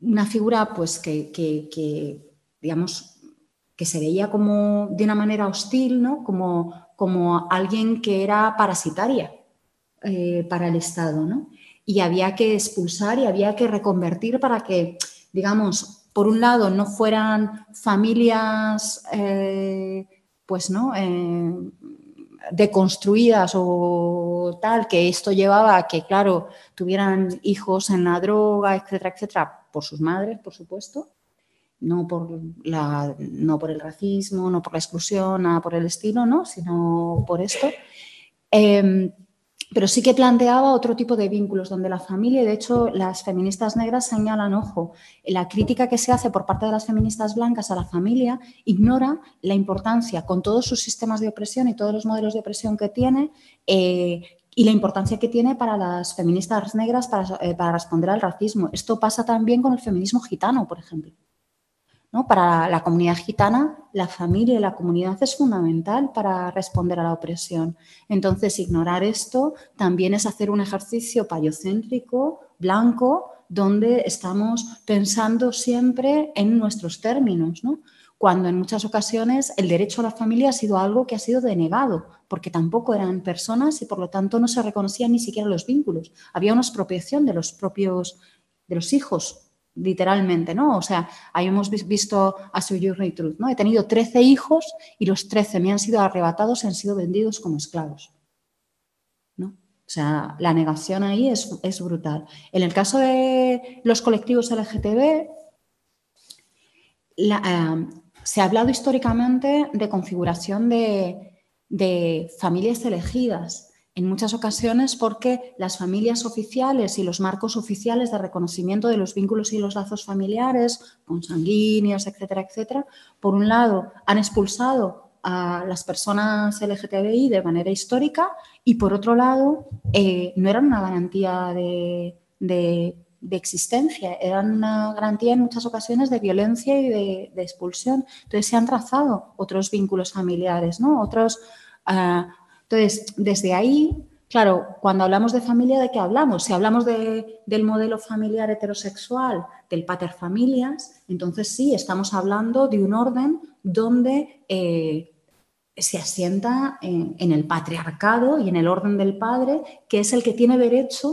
una figura, pues, que, digamos, que se veía como de una manera hostil, ¿no? Como, como alguien que era parasitaria eh, para el Estado, ¿no? Y había que expulsar y había que reconvertir para que, digamos, por un lado, no fueran familias, eh, pues, ¿no? Eh, deconstruidas o tal, que esto llevaba a que, claro, tuvieran hijos en la droga, etcétera, etcétera, por sus madres, por supuesto, no por, la, no por el racismo, no por la exclusión, nada por el estilo, ¿no? sino por esto. Em, pero sí que planteaba otro tipo de vínculos donde la familia, de hecho las feministas negras señalan, ojo, la crítica que se hace por parte de las feministas blancas a la familia ignora la importancia con todos sus sistemas de opresión y todos los modelos de opresión que tiene eh, y la importancia que tiene para las feministas negras para, eh, para responder al racismo. Esto pasa también con el feminismo gitano, por ejemplo. ¿No? Para la comunidad gitana, la familia y la comunidad es fundamental para responder a la opresión. Entonces, ignorar esto también es hacer un ejercicio payocéntrico, blanco, donde estamos pensando siempre en nuestros términos, ¿no? cuando en muchas ocasiones el derecho a la familia ha sido algo que ha sido denegado, porque tampoco eran personas y por lo tanto no se reconocían ni siquiera los vínculos. Había una expropiación de los propios, de los hijos, literalmente, ¿no? O sea, ahí hemos visto a Sojourner Truth, ¿no? He tenido 13 hijos y los 13 me han sido arrebatados y han sido vendidos como esclavos. ¿no? O sea, la negación ahí es, es brutal. En el caso de los colectivos LGTB, eh, se ha hablado históricamente de configuración de, familias elegidas, en muchas ocasiones porque las familias oficiales y los marcos oficiales de reconocimiento de los vínculos y los lazos familiares, consanguíneos, etcétera, etcétera, por un lado han expulsado a las personas LGTBI de manera histórica y por otro lado eh, no eran una garantía de de existencia, eran una garantía en muchas ocasiones de violencia y de, expulsión. Entonces se han trazado otros vínculos familiares, ¿no? Otros. Ah, entonces, desde ahí, claro, cuando hablamos de familia, ¿de qué hablamos? Si hablamos del modelo familiar heterosexual, del paterfamilias, entonces sí, estamos hablando de un orden donde eh, se asienta en, en, el patriarcado y en el orden del padre, que es el que tiene derecho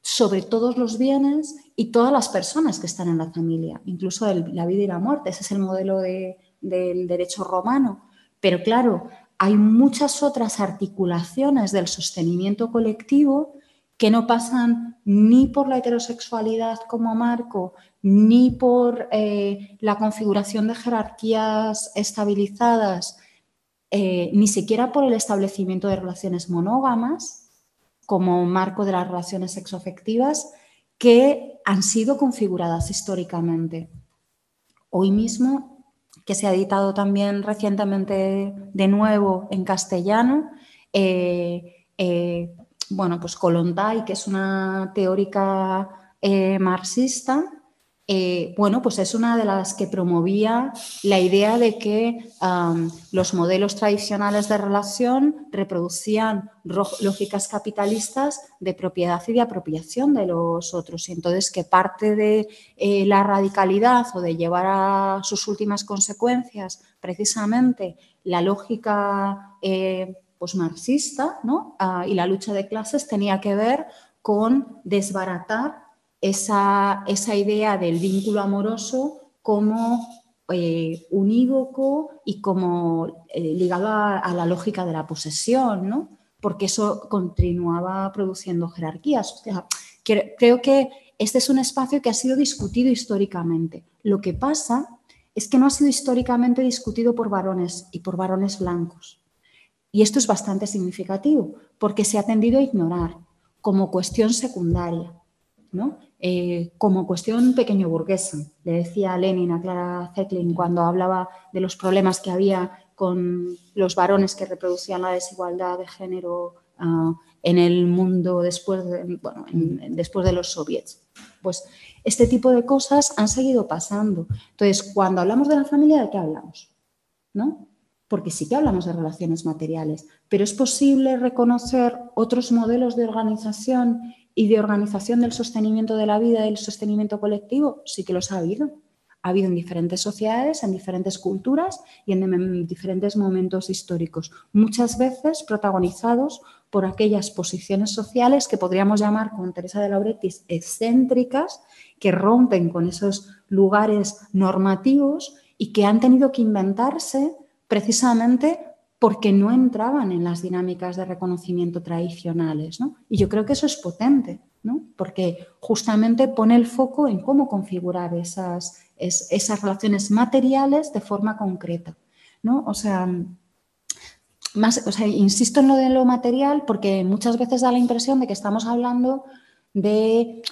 sobre todos los bienes y todas las personas que están en la familia, incluso la vida y la muerte. Ese es el modelo del derecho romano. Pero claro, hay muchas otras articulaciones del sostenimiento colectivo que no pasan ni por la heterosexualidad como marco, ni por eh, la configuración de jerarquías estabilizadas, eh, ni siquiera por el establecimiento de relaciones monógamas, como marco de las relaciones sexoafectivas que han sido configuradas históricamente. Hoy mismo, que se ha editado también recientemente de nuevo en castellano, eh, eh, bueno, pues que es una teórica eh, marxista, eh, bueno, pues es una de las que promovía la idea de que los modelos tradicionales de relación reproducían lógicas capitalistas de propiedad y de apropiación de los otros. Y entonces que parte de eh, la radicalidad o de llevar a sus últimas consecuencias precisamente la lógica eh, pues marxista ah, y la lucha de clases tenía que ver con desbaratar esa, idea del vínculo amoroso como eh, unívoco y como eh, ligado a, la lógica de la posesión, ¿no? porque eso continuaba produciendo jerarquías. creo que este es un espacio que ha sido discutido históricamente. Lo que pasa es que no ha sido históricamente discutido por varones y por varones blancos. Y esto es bastante significativo, porque se ha tendido a ignorar como cuestión secundaria. ¿no? Eh, como cuestión pequeño burguesa. Le decía Lenin a Clara Zetkin cuando hablaba de los problemas que había con los varones que reproducían la desigualdad de género ah, en el mundo después de, después de los soviets. Pues este tipo de cosas han seguido pasando. Entonces, cuando hablamos de la familia, ¿de qué hablamos? ¿No? Porque sí que hablamos de relaciones materiales, pero es posible reconocer otros modelos de organización y de organización del sostenimiento de la vida y el sostenimiento colectivo, sí que los ha habido. Ha habido en diferentes sociedades, en diferentes culturas y en diferentes momentos históricos, muchas veces protagonizados por aquellas posiciones sociales que podríamos llamar, con Teresa de Lauretis, excéntricas, que rompen con esos lugares normativos y que han tenido que inventarse precisamente porque no entraban en las dinámicas de reconocimiento tradicionales. Y yo creo que eso es potente, porque justamente pone el foco en cómo configurar esas, esas relaciones materiales de forma concreta. ¿no? O sea, más, o sea, insisto en lo de lo material porque muchas veces da la impresión de que estamos hablando de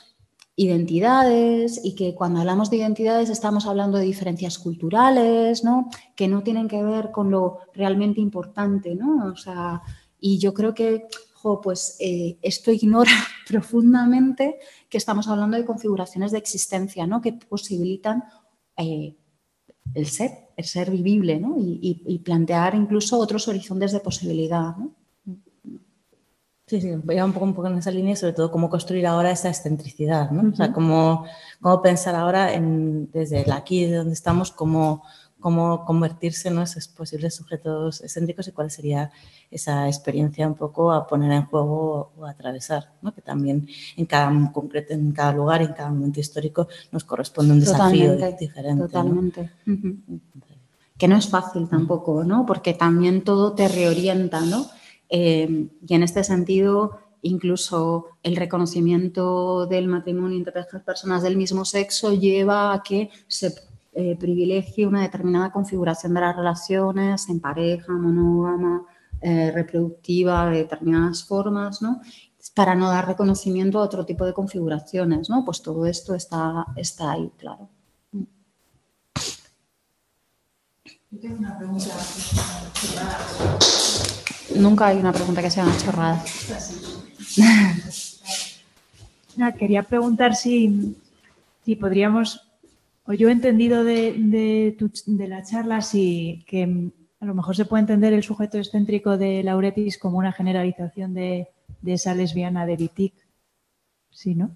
identidades y que cuando hablamos de identidades estamos hablando de diferencias culturales, ¿no? Que no tienen que ver con lo realmente importante, ¿no? O sea, y yo creo que, pues eh, esto ignora profundamente que estamos hablando de configuraciones de existencia, ¿no? Que posibilitan eh, el ser, el ser vivible, ¿no? Y, plantear incluso otros horizontes de posibilidad, ¿no? Sí, sí, voy a un poco, un poco en esa línea, sobre todo cómo construir ahora esa excentricidad, ¿no? O sea, cómo, cómo pensar ahora en, desde el aquí, de donde estamos, cómo, cómo convertirse en esos posibles sujetos excéntricos y cuál sería esa experiencia un poco a poner en juego o a atravesar, ¿no? que también en cada concreto, en cada lugar, en cada momento histórico nos corresponde un desafío diferente. Totalmente. Que no es fácil tampoco, ¿no? porque también todo te reorienta, ¿no? Eh, y en este sentido, incluso el reconocimiento del matrimonio entre personas del mismo sexo lleva a que se eh, privilegie una determinada configuración de las relaciones en pareja, monógama, eh, reproductiva, de determinadas formas, ¿no? Para no dar reconocimiento a otro tipo de configuraciones, ¿no? Pues todo esto está, está ahí, claro. Yo tengo una pregunta Nunca hay una pregunta que sea una chorrada. quería preguntar si, si podríamos o yo he entendido de, la charla si que a lo mejor se puede entender el sujeto excéntrico de Lauretis como una generalización de, esa lesbiana de Wittig. ¿Sí, no?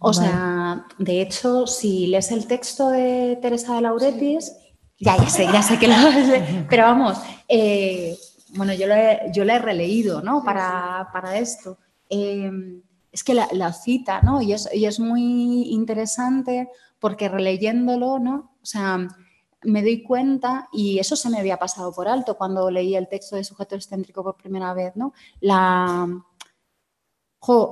O sea, de hecho, si lees el texto de Teresa de Lauretis, ya, ya sé, ya sé que lo pero vamos, eh, bueno, yo lo, he, yo he releído, ¿no? Para, esto. Eh, es que la, cita, ¿no? Y es, y es muy interesante porque releyéndolo, ¿no? O sea, me doy cuenta, y eso se me había pasado por alto cuando leí el texto de sujeto excéntrico por primera vez, ¿no? La,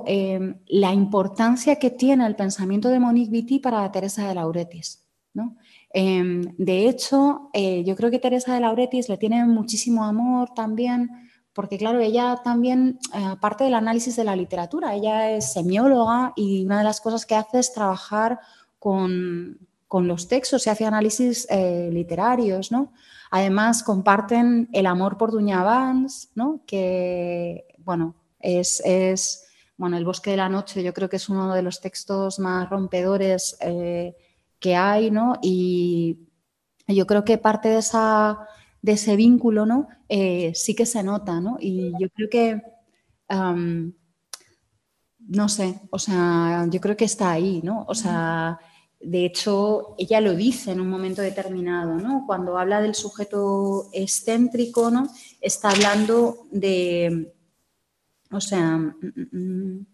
em, la importancia que tiene el pensamiento de Monique Vitti para Teresa de Lauretis, ¿no? Em, de hecho, eh, yo creo que Teresa de Lauretis le tiene muchísimo amor también, porque claro, ella también, eh, aparte del análisis de la literatura, ella es semióloga y una de las cosas que hace es trabajar con, los textos y hace análisis eh, literarios, ¿no? Además, comparten el amor por Duña Vans, ¿no? Que, bueno, es, bueno, El bosque de la noche yo creo que es uno de los textos más rompedores eh, que hay, ¿no? Y yo creo que parte de, esa, de ese vínculo, ¿no? Eh, sí que se nota, ¿no? Y yo creo que no sé, o sea, yo creo que está ahí, ¿no? O sea, de hecho, ella lo dice en un momento determinado, ¿no? Cuando habla del sujeto excéntrico, ¿no? Está hablando de, o sea, mm, mm, mm,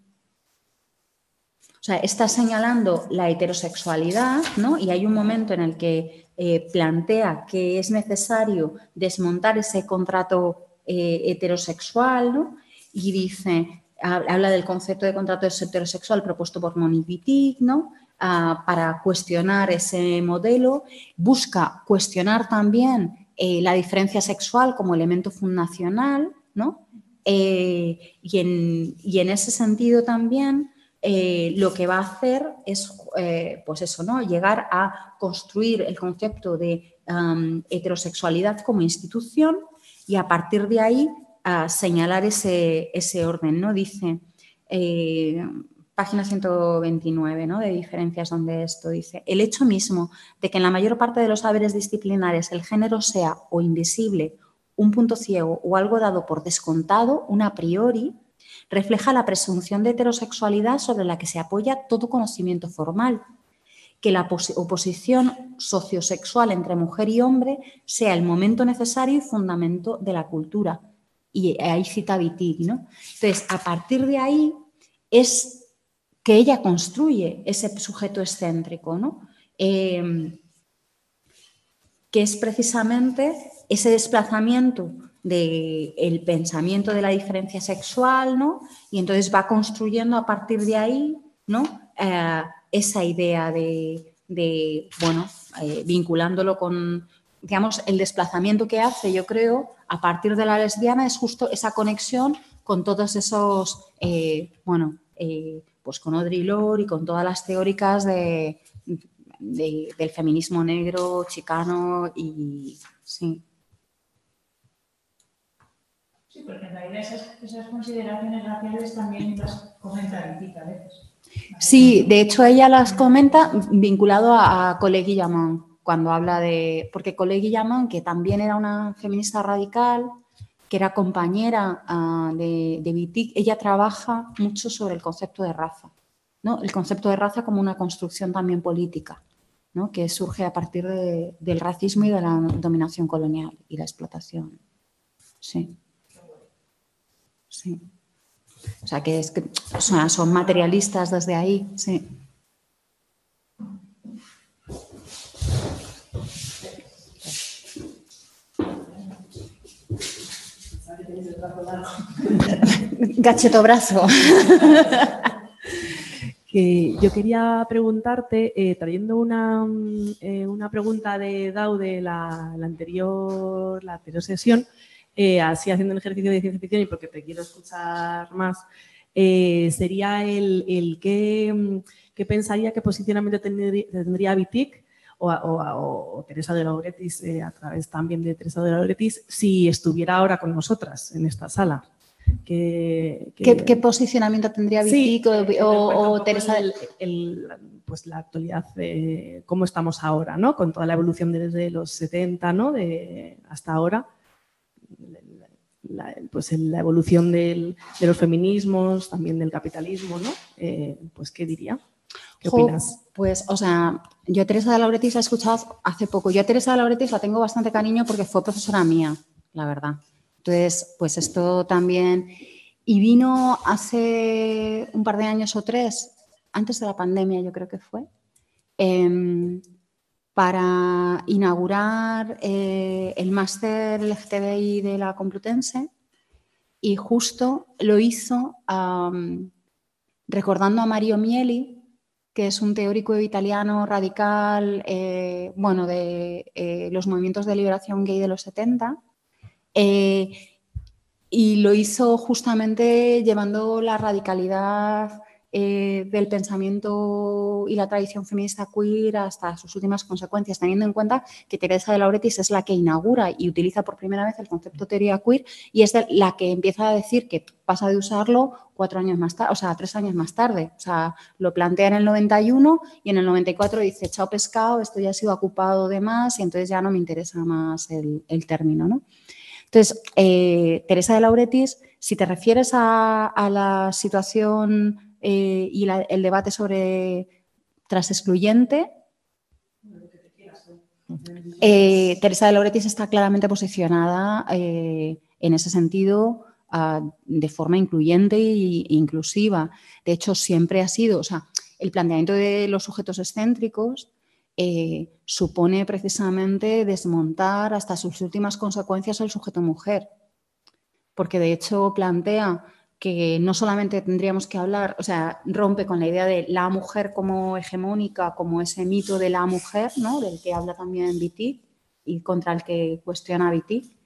o sea, está señalando la heterosexualidad, ¿no? Y hay un momento en el que eh, plantea que es necesario desmontar ese contrato eh, heterosexual, ¿no? Y dice, habla del concepto de contrato heterosexual propuesto por Monique Wittig, ¿no? Ah, para cuestionar ese modelo, busca cuestionar también eh, la diferencia sexual como elemento fundacional, ¿no? Y, en, ese sentido también eh, lo que va a hacer es, pues eso, ¿no? Llegar a construir el concepto de heterosexualidad como institución y a partir de ahí señalar ese, orden, ¿no? Dice, eh, página 129, ¿no? De diferencias donde esto dice, el hecho mismo de que en la mayor parte de los saberes disciplinares el género sea o invisible, un punto ciego o algo dado por descontado, un a priori, refleja la presunción de heterosexualidad sobre la que se apoya todo conocimiento formal, que la oposición sociosexual entre mujer y hombre sea el momento necesario y fundamento de la cultura, y ahí cita Wittig, ¿no? Entonces, a partir de ahí es que ella construye ese sujeto excéntrico, ¿no? Em, que es precisamente ese desplazamiento del pensamiento de la diferencia sexual, ¿no? Y entonces va construyendo a partir de ahí, ¿no? Eh, esa idea de, bueno, eh, vinculándolo con, digamos, el desplazamiento que hace, yo creo, a partir de la lesbiana es justo esa conexión con todos esos, eh, bueno, pues con Audre Lorde y con todas las teóricas de, del feminismo negro, chicano y sí. Sí, porque en realidad esas, consideraciones raciales también las comenta a veces. Sí, de hecho ella las comenta vinculado a, a Colegui cuando habla de... Porque Colette Guillamón, que también era una feminista radical, que era compañera ah, de, de ella trabaja mucho sobre el concepto de raza, ¿no? El concepto de raza como una construcción también política, ¿no? Que surge a partir del racismo y de la dominación colonial y la explotación. Sí. Sí. O sea, que, es que son materialistas desde ahí, sí. Gacheto brazo. yo quería preguntarte, eh, trayendo una, eh, una, pregunta de Dau de la, anterior, la anterior sesión, eh, así haciendo un ejercicio de ciencia ficción y porque te quiero escuchar más, sería el, el qué, pensaría, qué posicionamiento tendría, tendría Vitic o, Teresa de Lauretis, a través también de Teresa de Lauretis, si estuviera ahora con nosotras en esta sala. ¿Qué, posicionamiento tendría Vitic o, Teresa? El, pues la actualidad, cómo estamos ahora, ¿no? Con toda la evolución desde los 70, ¿no? De, hasta ahora. La, pues la evolución de los feminismos, también del capitalismo, ¿no? Eh, pues, ¿qué diría? ¿Qué opinas? Pues, o sea, yo a Teresa de Lauretis la he escuchado hace poco. Yo a Teresa de Lauretis la tengo bastante cariño porque fue profesora mía, la verdad. Entonces, pues esto también... Y vino hace un par de años o tres, antes de la pandemia yo creo que fue, em, para inaugurar eh, el máster LGTBI de la Complutense y justo lo hizo recordando a Mario Mieli, que es un teórico italiano radical, eh, bueno, de eh, los movimientos de liberación gay de los 70 eh, y lo hizo justamente llevando la radicalidad eh, del pensamiento y la tradición feminista queer hasta sus últimas consecuencias, teniendo en cuenta que Teresa de Lauretis es la que inaugura y utiliza por primera vez el concepto teoría queer y es la que empieza a decir que pasa de usarlo cuatro años más tarde, o sea, tres años más tarde. O sea, lo plantea en el 91 y en el 94 dice, chao pescado, esto ya ha sido ocupado de más y entonces ya no me interesa más el, término, ¿no? Entonces, eh, Teresa de Lauretis, si te refieres a, la situación eh, y el debate sobre tras excluyente, eh, Teresa de Lauretis está claramente posicionada en ese sentido de forma incluyente e inclusiva. De hecho, siempre ha sido, o sea, el planteamiento de los sujetos excéntricos eh, supone precisamente desmontar hasta sus últimas consecuencias al sujeto mujer, porque de hecho plantea que no solamente tendríamos que hablar, o sea, rompe con la idea de la mujer como hegemónica, como ese mito de la mujer, ¿no? del que habla también Vitti y contra el que cuestiona Vitti.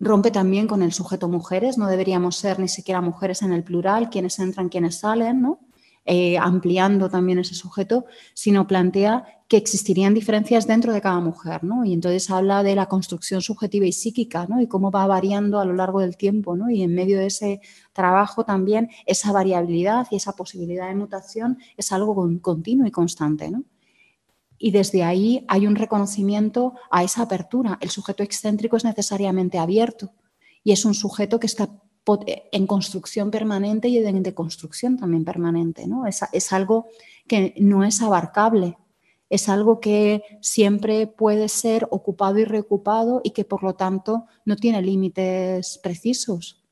Rompe también con el sujeto mujeres, no deberíamos ser ni siquiera mujeres en el plural, quienes entran, quienes salen, ¿no? Eh, ampliando también ese sujeto, sino plantea que existirían diferencias dentro de cada mujer, ¿no? Y entonces habla de la construcción subjetiva y psíquica, ¿no? Y cómo va variando a lo largo del tiempo, ¿no? Y en medio de ese trabajo también esa variabilidad y esa posibilidad de mutación es algo continuo y constante, ¿no? Y desde ahí hay un reconocimiento a esa apertura. El sujeto excéntrico es necesariamente abierto y es un sujeto que está en construcción permanente y en deconstrucción también permanente. ¿no? Es, es algo que no es abarcable, es algo que siempre puede ser ocupado y reocupado y que por lo tanto no tiene límites precisos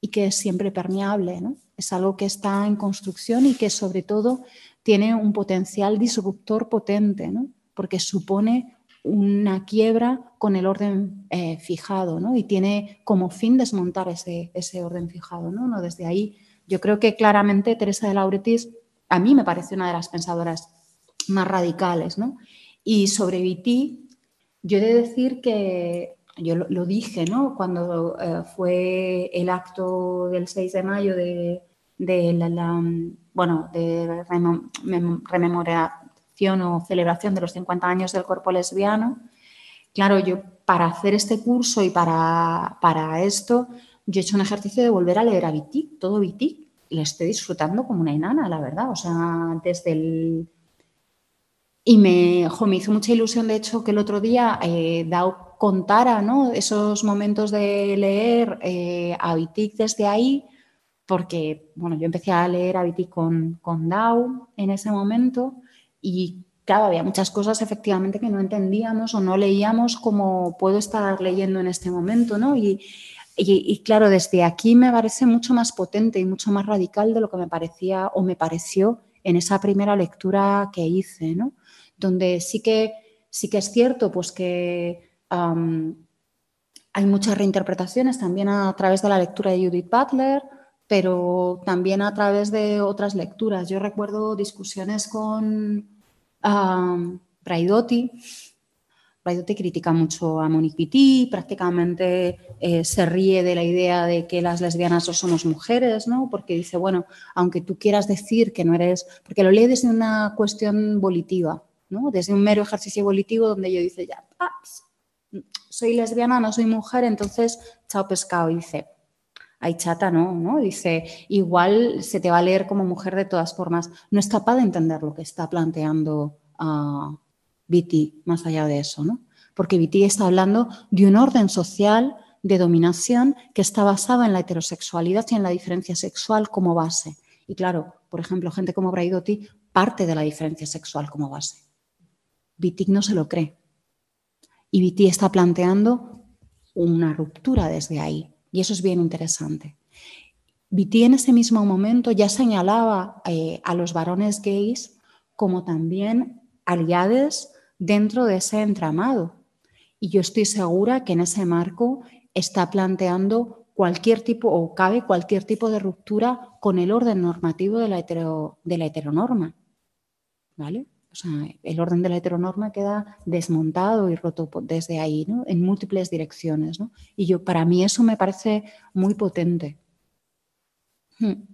y que es siempre permeable. ¿no? Es algo que está en construcción y que sobre todo tiene un potencial disruptor potente, ¿no? porque supone una quiebra con el orden eh, fijado ¿no? y tiene como fin desmontar ese, ese orden fijado. ¿no? ¿no? Desde ahí yo creo que claramente Teresa de Lauretis a mí me parece una de las pensadoras más radicales. ¿no? Y sobre Viti, yo he de decir que yo lo, dije ¿no? cuando eh, fue el acto del 6 de mayo de, de la, bueno, de o celebración de los 50 años del cuerpo lesbiano. Claro, yo para hacer este curso y para, para esto, yo he hecho un ejercicio de volver a leer a Vitic, todo Vitic, y le estoy disfrutando como una enana, la verdad. O sea, desde el, y me, me hizo mucha ilusión, de hecho, que el otro día eh, Dao contara ¿no? esos momentos de leer eh, a Vitic desde ahí, porque bueno, yo empecé a leer a Vitic con, con Dao en ese momento y claro, había muchas cosas efectivamente que no entendíamos o no leíamos como puedo estar leyendo en este momento, ¿no? Y, y, claro, desde aquí me parece mucho más potente y mucho más radical de lo que me parecía o me pareció en esa primera lectura que hice, ¿no? Donde sí que, sí que es cierto pues que hay muchas reinterpretaciones también a través de la lectura de Judith Butler, pero también a través de otras lecturas. Yo recuerdo discusiones con Braidotti, Braidotti critica mucho a Monique Wittig, prácticamente eh, se ríe de la idea de que las lesbianas no somos mujeres, ¿no? Porque dice, bueno, aunque tú quieras decir que no eres, porque lo lee desde una cuestión volitiva, ¿no? Desde un mero ejercicio volitivo donde yo dice, ya, ah, soy lesbiana, no soy mujer, entonces, chao pescado, dice. Hay chata, no, ¿no? Dice, igual se te va a leer como mujer de todas formas. No es capaz de entender lo que está planteando uh, Viti más allá de eso, ¿no? Porque Viti está hablando de un orden social de dominación que está basado en la heterosexualidad y en la diferencia sexual como base. Y claro, por ejemplo, gente como Braidotti parte de la diferencia sexual como base. Wittig no se lo cree. Y Viti está planteando una ruptura desde ahí. Y eso es bien interesante. Viti en ese mismo momento ya señalaba eh, a los varones gays como también aliados dentro de ese entramado. Y yo estoy segura que en ese marco está planteando cualquier tipo o cabe cualquier tipo de ruptura con el orden normativo de la, de la heteronorma. ¿Vale? El orden de la heteronorma queda desmontado y roto desde ahí, ¿no? En múltiples direcciones, ¿no? Y yo, para mí eso me parece muy potente. Hmm.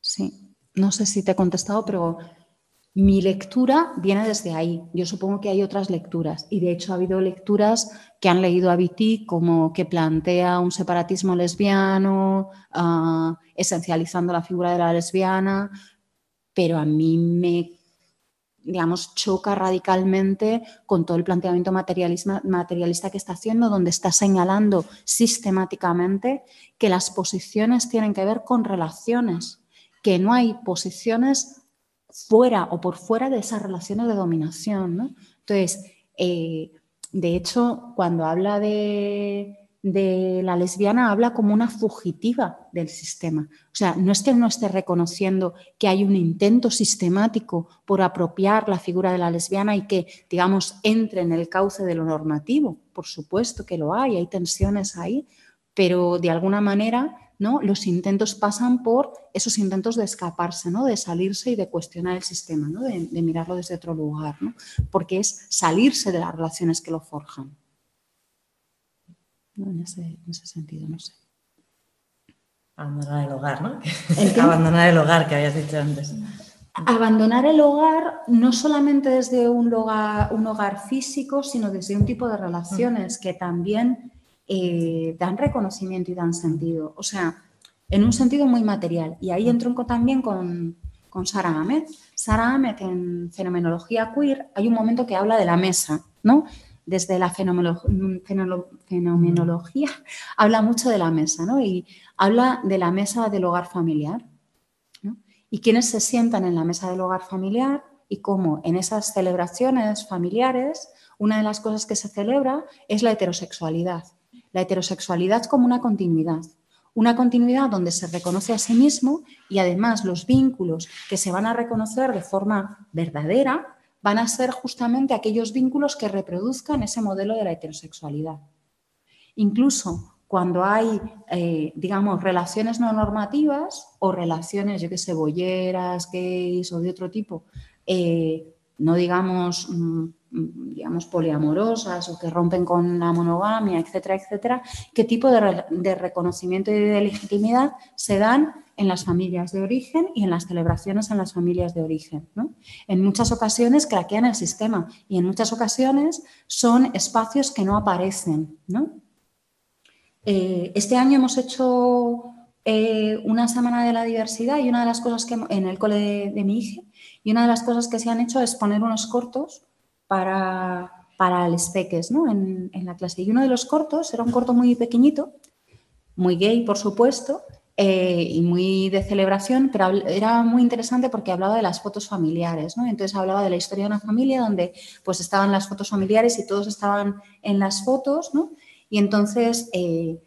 Sí, no sé si te he contestado, pero mi lectura viene desde ahí. Yo supongo que hay otras lecturas y de hecho ha habido lecturas que han leído a Viti como que plantea un separatismo lesbiano, ah, esencializando la figura de la lesbiana, pero a mí me digamos, choca radicalmente con todo el planteamiento materialista que está haciendo, donde está señalando sistemáticamente que las posiciones tienen que ver con relaciones, que no hay posiciones fuera o por fuera de esas relaciones de dominación. Entonces, eh, de hecho, cuando habla de, la lesbiana, habla como una fugitiva del sistema. O sea, no es que no esté reconociendo que hay un intento sistemático por apropiar la figura de la lesbiana y que, digamos, entre en el cauce de lo normativo. Por supuesto que lo hay, hay tensiones ahí, pero de alguna manera ¿no? Los intentos pasan por esos intentos de escaparse, ¿no? De salirse y de cuestionar el sistema, ¿no? De, mirarlo desde otro lugar, ¿no? Porque es salirse de las relaciones que lo forjan. En, ese, sentido, no sé. Abandonar el hogar, ¿no? Abandonar el hogar que habías dicho antes. Abandonar el hogar no solamente desde un hogar, un hogar físico, sino desde un tipo de relaciones que también eh, dan reconocimiento y dan sentido. O sea, en un sentido muy material. Y ahí entro también con, con Sara Ahmed. Sara Ahmed en Fenomenología Queer hay un momento que habla de la mesa, ¿no? Desde la fenomenología habla mucho de la mesa, ¿no? Y habla de la mesa del hogar familiar. Y quienes se sientan en la mesa del hogar familiar y cómo en esas celebraciones familiares una de las cosas que se celebra es la heterosexualidad la heterosexualidad como una continuidad. Una continuidad donde se reconoce a sí mismo y además los vínculos que se van a reconocer de forma verdadera van a ser justamente aquellos vínculos que reproduzcan ese modelo de la heterosexualidad. Incluso cuando hay, eh, digamos, relaciones no normativas o relaciones, yo qué sé, bolleras, gays o de otro tipo, eh, no digamos mm, digamos, poliamorosas o que rompen con la monogamia, etcétera, etcétera, qué tipo de, reconocimiento y de legitimidad se dan en las familias de origen y en las celebraciones en las familias de origen. En muchas ocasiones craquean el sistema y en muchas ocasiones son espacios que no aparecen. Eh, este año hemos hecho eh, una semana de la diversidad y una de las cosas que en el cole de, mi hija y una de las cosas que se han hecho es poner unos cortos para, para el peques ¿no? en, en la clase. Y uno de los cortos era un corto muy pequeñito, muy gay, por supuesto, eh, y muy de celebración, pero era muy interesante porque hablaba de las fotos familiares, ¿no? Entonces hablaba de la historia de una familia donde pues estaban las fotos familiares y todos estaban en las fotos, ¿no? Y entonces eh,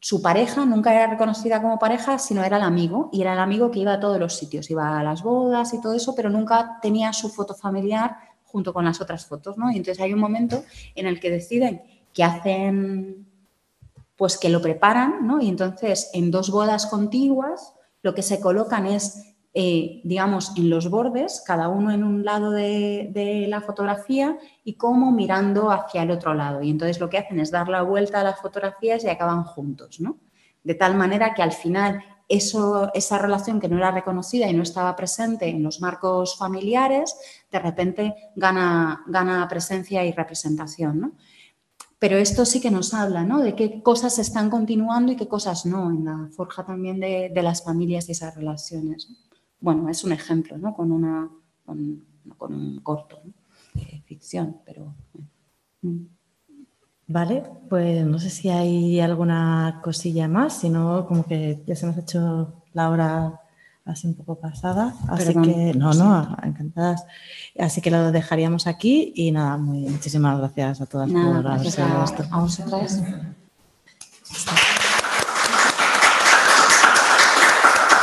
su pareja nunca era reconocida como pareja, sino era el amigo, y era el amigo que iba a todos los sitios, iba a las bodas y todo eso, pero nunca tenía su foto familiar junto con las otras fotos, ¿no? Y entonces hay un momento en el que deciden que hacen pues que lo preparan, ¿no? Y entonces en dos bodas contiguas lo que se colocan es, eh, digamos, en los bordes, cada uno en un lado de, la fotografía y como mirando hacia el otro lado. Y entonces lo que hacen es dar la vuelta a las fotografías y acaban juntos, ¿no? De tal manera que al final eso, esa relación que no era reconocida y no estaba presente en los marcos familiares, de repente gana, gana presencia y representación, ¿no? Pero esto sí que nos habla ¿no? de qué cosas están continuando y qué cosas no en la forja también de, las familias y esas relaciones. Bueno, es un ejemplo ¿no? con, una, con, un corto de ficción, pero... Mm. Vale, pues no sé si hay alguna cosilla más, si no, como que ya se nos ha hecho la hora así un poco pasada. Así que, no, no, encantadas. Así que lo dejaríamos aquí y nada, muy, muchísimas gracias a todas por haberse esto. A vosotras.